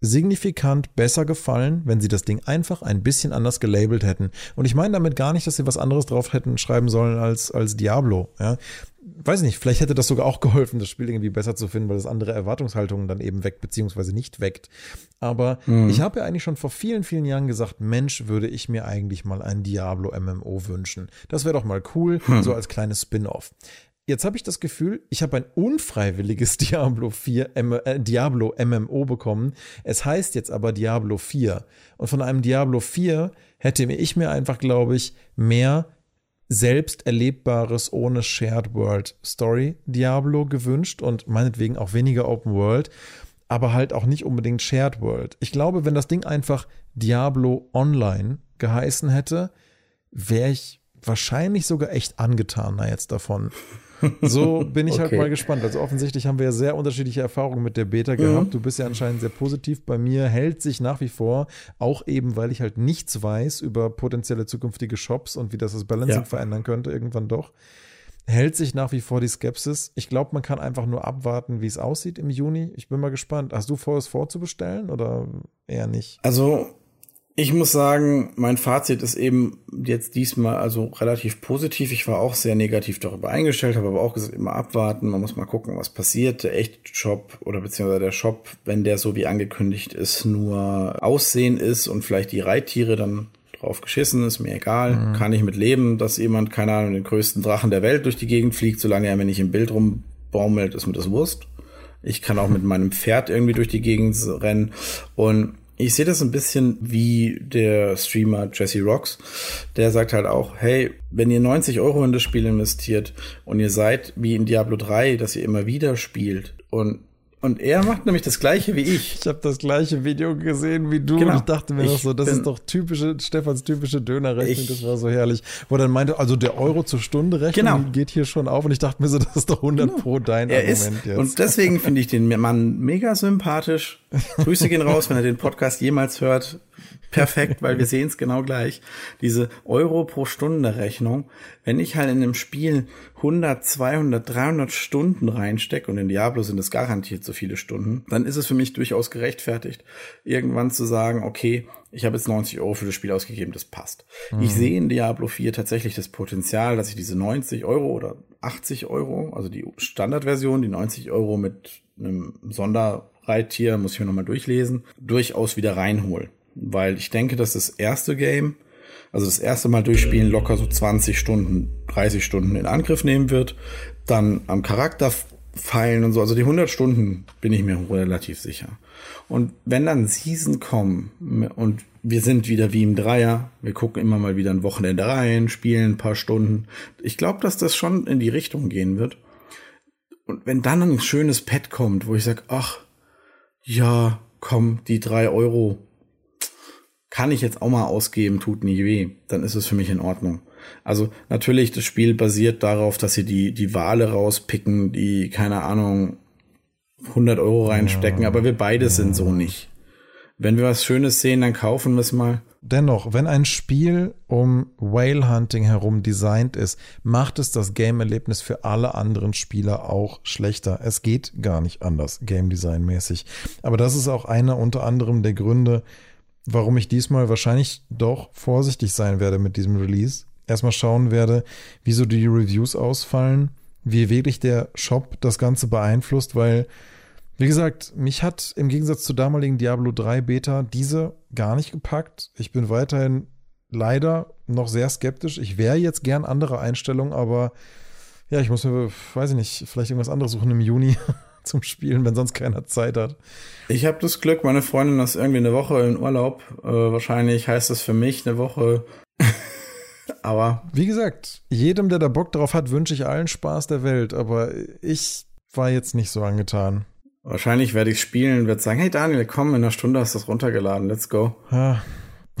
A: signifikant besser gefallen, wenn sie das Ding einfach ein bisschen anders gelabelt hätten. Und ich meine damit gar nicht, dass sie was anderes drauf hätten schreiben sollen als, als Diablo. Ja. Weiß nicht, vielleicht hätte das sogar auch geholfen, das Spiel irgendwie besser zu finden, weil es andere Erwartungshaltungen dann eben weckt, beziehungsweise nicht weckt. Aber mhm. ich habe ja eigentlich schon vor vielen, vielen Jahren gesagt, Mensch, würde ich mir eigentlich mal ein Diablo MMO wünschen. Das wäre doch mal cool, mhm. so als kleines Spin-off. Jetzt habe ich das Gefühl, ich habe ein unfreiwilliges Diablo 4 äh, Diablo MMO bekommen. Es heißt jetzt aber Diablo 4 und von einem Diablo 4 hätte ich mir einfach, glaube ich, mehr selbst erlebbares ohne Shared World Story Diablo gewünscht und meinetwegen auch weniger Open World, aber halt auch nicht unbedingt Shared World. Ich glaube, wenn das Ding einfach Diablo Online geheißen hätte, wäre ich wahrscheinlich sogar echt angetaner jetzt davon. So bin ich halt okay. halt mal gespannt. Also offensichtlich haben wir ja sehr unterschiedliche Erfahrungen mit der Beta gehabt. Mhm. Du bist ja anscheinend sehr positiv. Bei mir hält sich nach wie vor, auch eben, weil ich halt nichts weiß über potenzielle zukünftige Shops und wie das das Balancing ja. verändern könnte, irgendwann doch. hält sich nach wie vor die Skepsis. Ich glaube, man kann einfach nur abwarten, wie es aussieht im Juni. Ich bin mal gespannt. Hast du vor, es vorzubestellen oder eher nicht?
B: Also ich muss sagen, mein Fazit ist eben jetzt diesmal also relativ positiv. Ich war auch sehr negativ darüber eingestellt, habe aber auch gesagt, immer abwarten. Man muss mal gucken, was passiert. Der Echt-Shop oder beziehungsweise der Shop, wenn der so wie angekündigt ist, nur Aussehen ist und vielleicht die Reittiere dann drauf geschissen, ist mir egal. Mhm. Kann ich mit leben, dass jemand, keine Ahnung, den größten Drachen der Welt durch die Gegend fliegt, solange er mir nicht im Bild rumbaumelt, ist mir das Wurst. Ich kann auch mit meinem Pferd irgendwie durch die Gegend rennen. Und ich sehe das ein bisschen wie der Streamer Jesse Rocks. Der sagt halt auch, hey, wenn ihr 90 Euro in das Spiel investiert und ihr seid wie in Diablo 3, dass ihr immer wieder spielt und und er macht nämlich das gleiche wie ich.
A: Ich habe das gleiche Video gesehen wie du genau. und ich dachte mir ich noch so, das ist doch typische, Stefans typische Dönerrechnung, das war so herrlich. Wo er dann meinte, also der Euro zur Stunde Rechnung genau. geht hier schon auf und ich dachte mir so, das ist doch 100 genau. pro dein
B: er Argument ist, jetzt. Und deswegen finde ich den Mann mega sympathisch. Grüße gehen raus, wenn er den Podcast jemals hört perfekt, weil wir sehen es genau gleich. Diese Euro pro Stunde Rechnung. Wenn ich halt in einem Spiel 100, 200, 300 Stunden reinstecke und in Diablo sind es garantiert so viele Stunden, dann ist es für mich durchaus gerechtfertigt, irgendwann zu sagen, okay, ich habe jetzt 90 Euro für das Spiel ausgegeben, das passt. Mhm. Ich sehe in Diablo 4 tatsächlich das Potenzial, dass ich diese 90 Euro oder 80 Euro, also die Standardversion, die 90 Euro mit einem Sonderreittier, muss ich mir nochmal durchlesen, durchaus wieder reinhole weil ich denke, dass das erste Game, also das erste Mal durchspielen, locker so 20 Stunden, 30 Stunden in Angriff nehmen wird. Dann am Charakter feilen und so, also die 100 Stunden bin ich mir relativ sicher. Und wenn dann Season kommen und wir sind wieder wie im Dreier, wir gucken immer mal wieder ein Wochenende rein, spielen ein paar Stunden. Ich glaube, dass das schon in die Richtung gehen wird. Und wenn dann ein schönes Pad kommt, wo ich sage, ach, ja, komm, die drei Euro kann ich jetzt auch mal ausgeben, tut nie weh, dann ist es für mich in Ordnung. Also natürlich, das Spiel basiert darauf, dass sie die, die Wale rauspicken, die, keine Ahnung, 100 Euro reinstecken, ja. aber wir beide ja. sind so nicht. Wenn wir was Schönes sehen, dann kaufen wir es mal.
A: Dennoch, wenn ein Spiel um Whale Hunting herum designt ist, macht es das Game-Erlebnis für alle anderen Spieler auch schlechter. Es geht gar nicht anders, Game Design mäßig. Aber das ist auch einer unter anderem der Gründe, warum ich diesmal wahrscheinlich doch vorsichtig sein werde mit diesem Release. Erstmal schauen werde, wieso die Reviews ausfallen, wie wirklich der Shop das Ganze beeinflusst, weil, wie gesagt, mich hat im Gegensatz zur damaligen Diablo 3 Beta diese gar nicht gepackt. Ich bin weiterhin leider noch sehr skeptisch. Ich wäre jetzt gern andere Einstellungen, aber ja, ich muss mir, weiß ich nicht, vielleicht irgendwas anderes suchen im Juni. zum Spielen, wenn sonst keiner Zeit hat.
B: Ich habe das Glück, meine Freundin ist irgendwie eine Woche in Urlaub. Äh, wahrscheinlich heißt das für mich eine Woche. aber.
A: Wie gesagt, jedem, der da Bock drauf hat, wünsche ich allen Spaß der Welt. Aber ich war jetzt nicht so angetan.
B: Wahrscheinlich werde ich spielen, werde sagen, hey Daniel, komm, in einer Stunde hast du das runtergeladen, let's go.
A: Ja,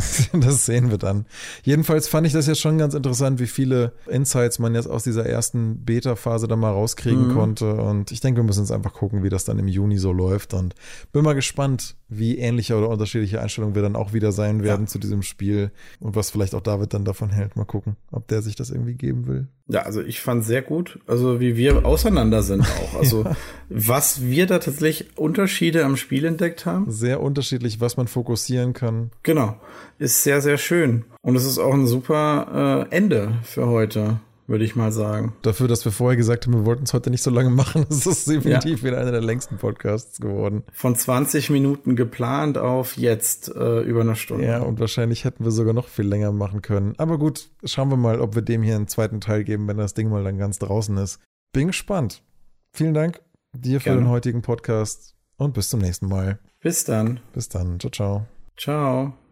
A: das sehen wir dann. Jedenfalls fand ich das ja schon ganz interessant, wie viele Insights man jetzt aus dieser ersten Beta-Phase da mal rauskriegen mhm. konnte. Und ich denke, wir müssen uns einfach gucken, wie das dann im Juni so läuft. Und bin mal gespannt, wie ähnliche oder unterschiedliche Einstellungen wir dann auch wieder sein werden ja. zu diesem Spiel und was vielleicht auch David dann davon hält. Mal gucken, ob der sich das irgendwie geben will.
B: Ja, also ich fand sehr gut, also wie wir auseinander sind auch. Also ja. was wir da tatsächlich Unterschiede am Spiel entdeckt haben.
A: Sehr unterschiedlich, was man fokussieren kann.
B: Genau, ist sehr, sehr schön. Und es ist auch ein super äh, Ende für heute würde ich mal sagen.
A: Dafür, dass wir vorher gesagt haben, wir wollten es heute nicht so lange machen, ist es definitiv ja. wieder einer der längsten Podcasts geworden.
B: Von 20 Minuten geplant auf jetzt äh, über eine Stunde.
A: Ja, und wahrscheinlich hätten wir sogar noch viel länger machen können. Aber gut, schauen wir mal, ob wir dem hier einen zweiten Teil geben, wenn das Ding mal dann ganz draußen ist. Bin gespannt. Vielen Dank dir Gerne. für den heutigen Podcast und bis zum nächsten Mal.
B: Bis dann.
A: Bis dann. Ciao, ciao.
B: Ciao.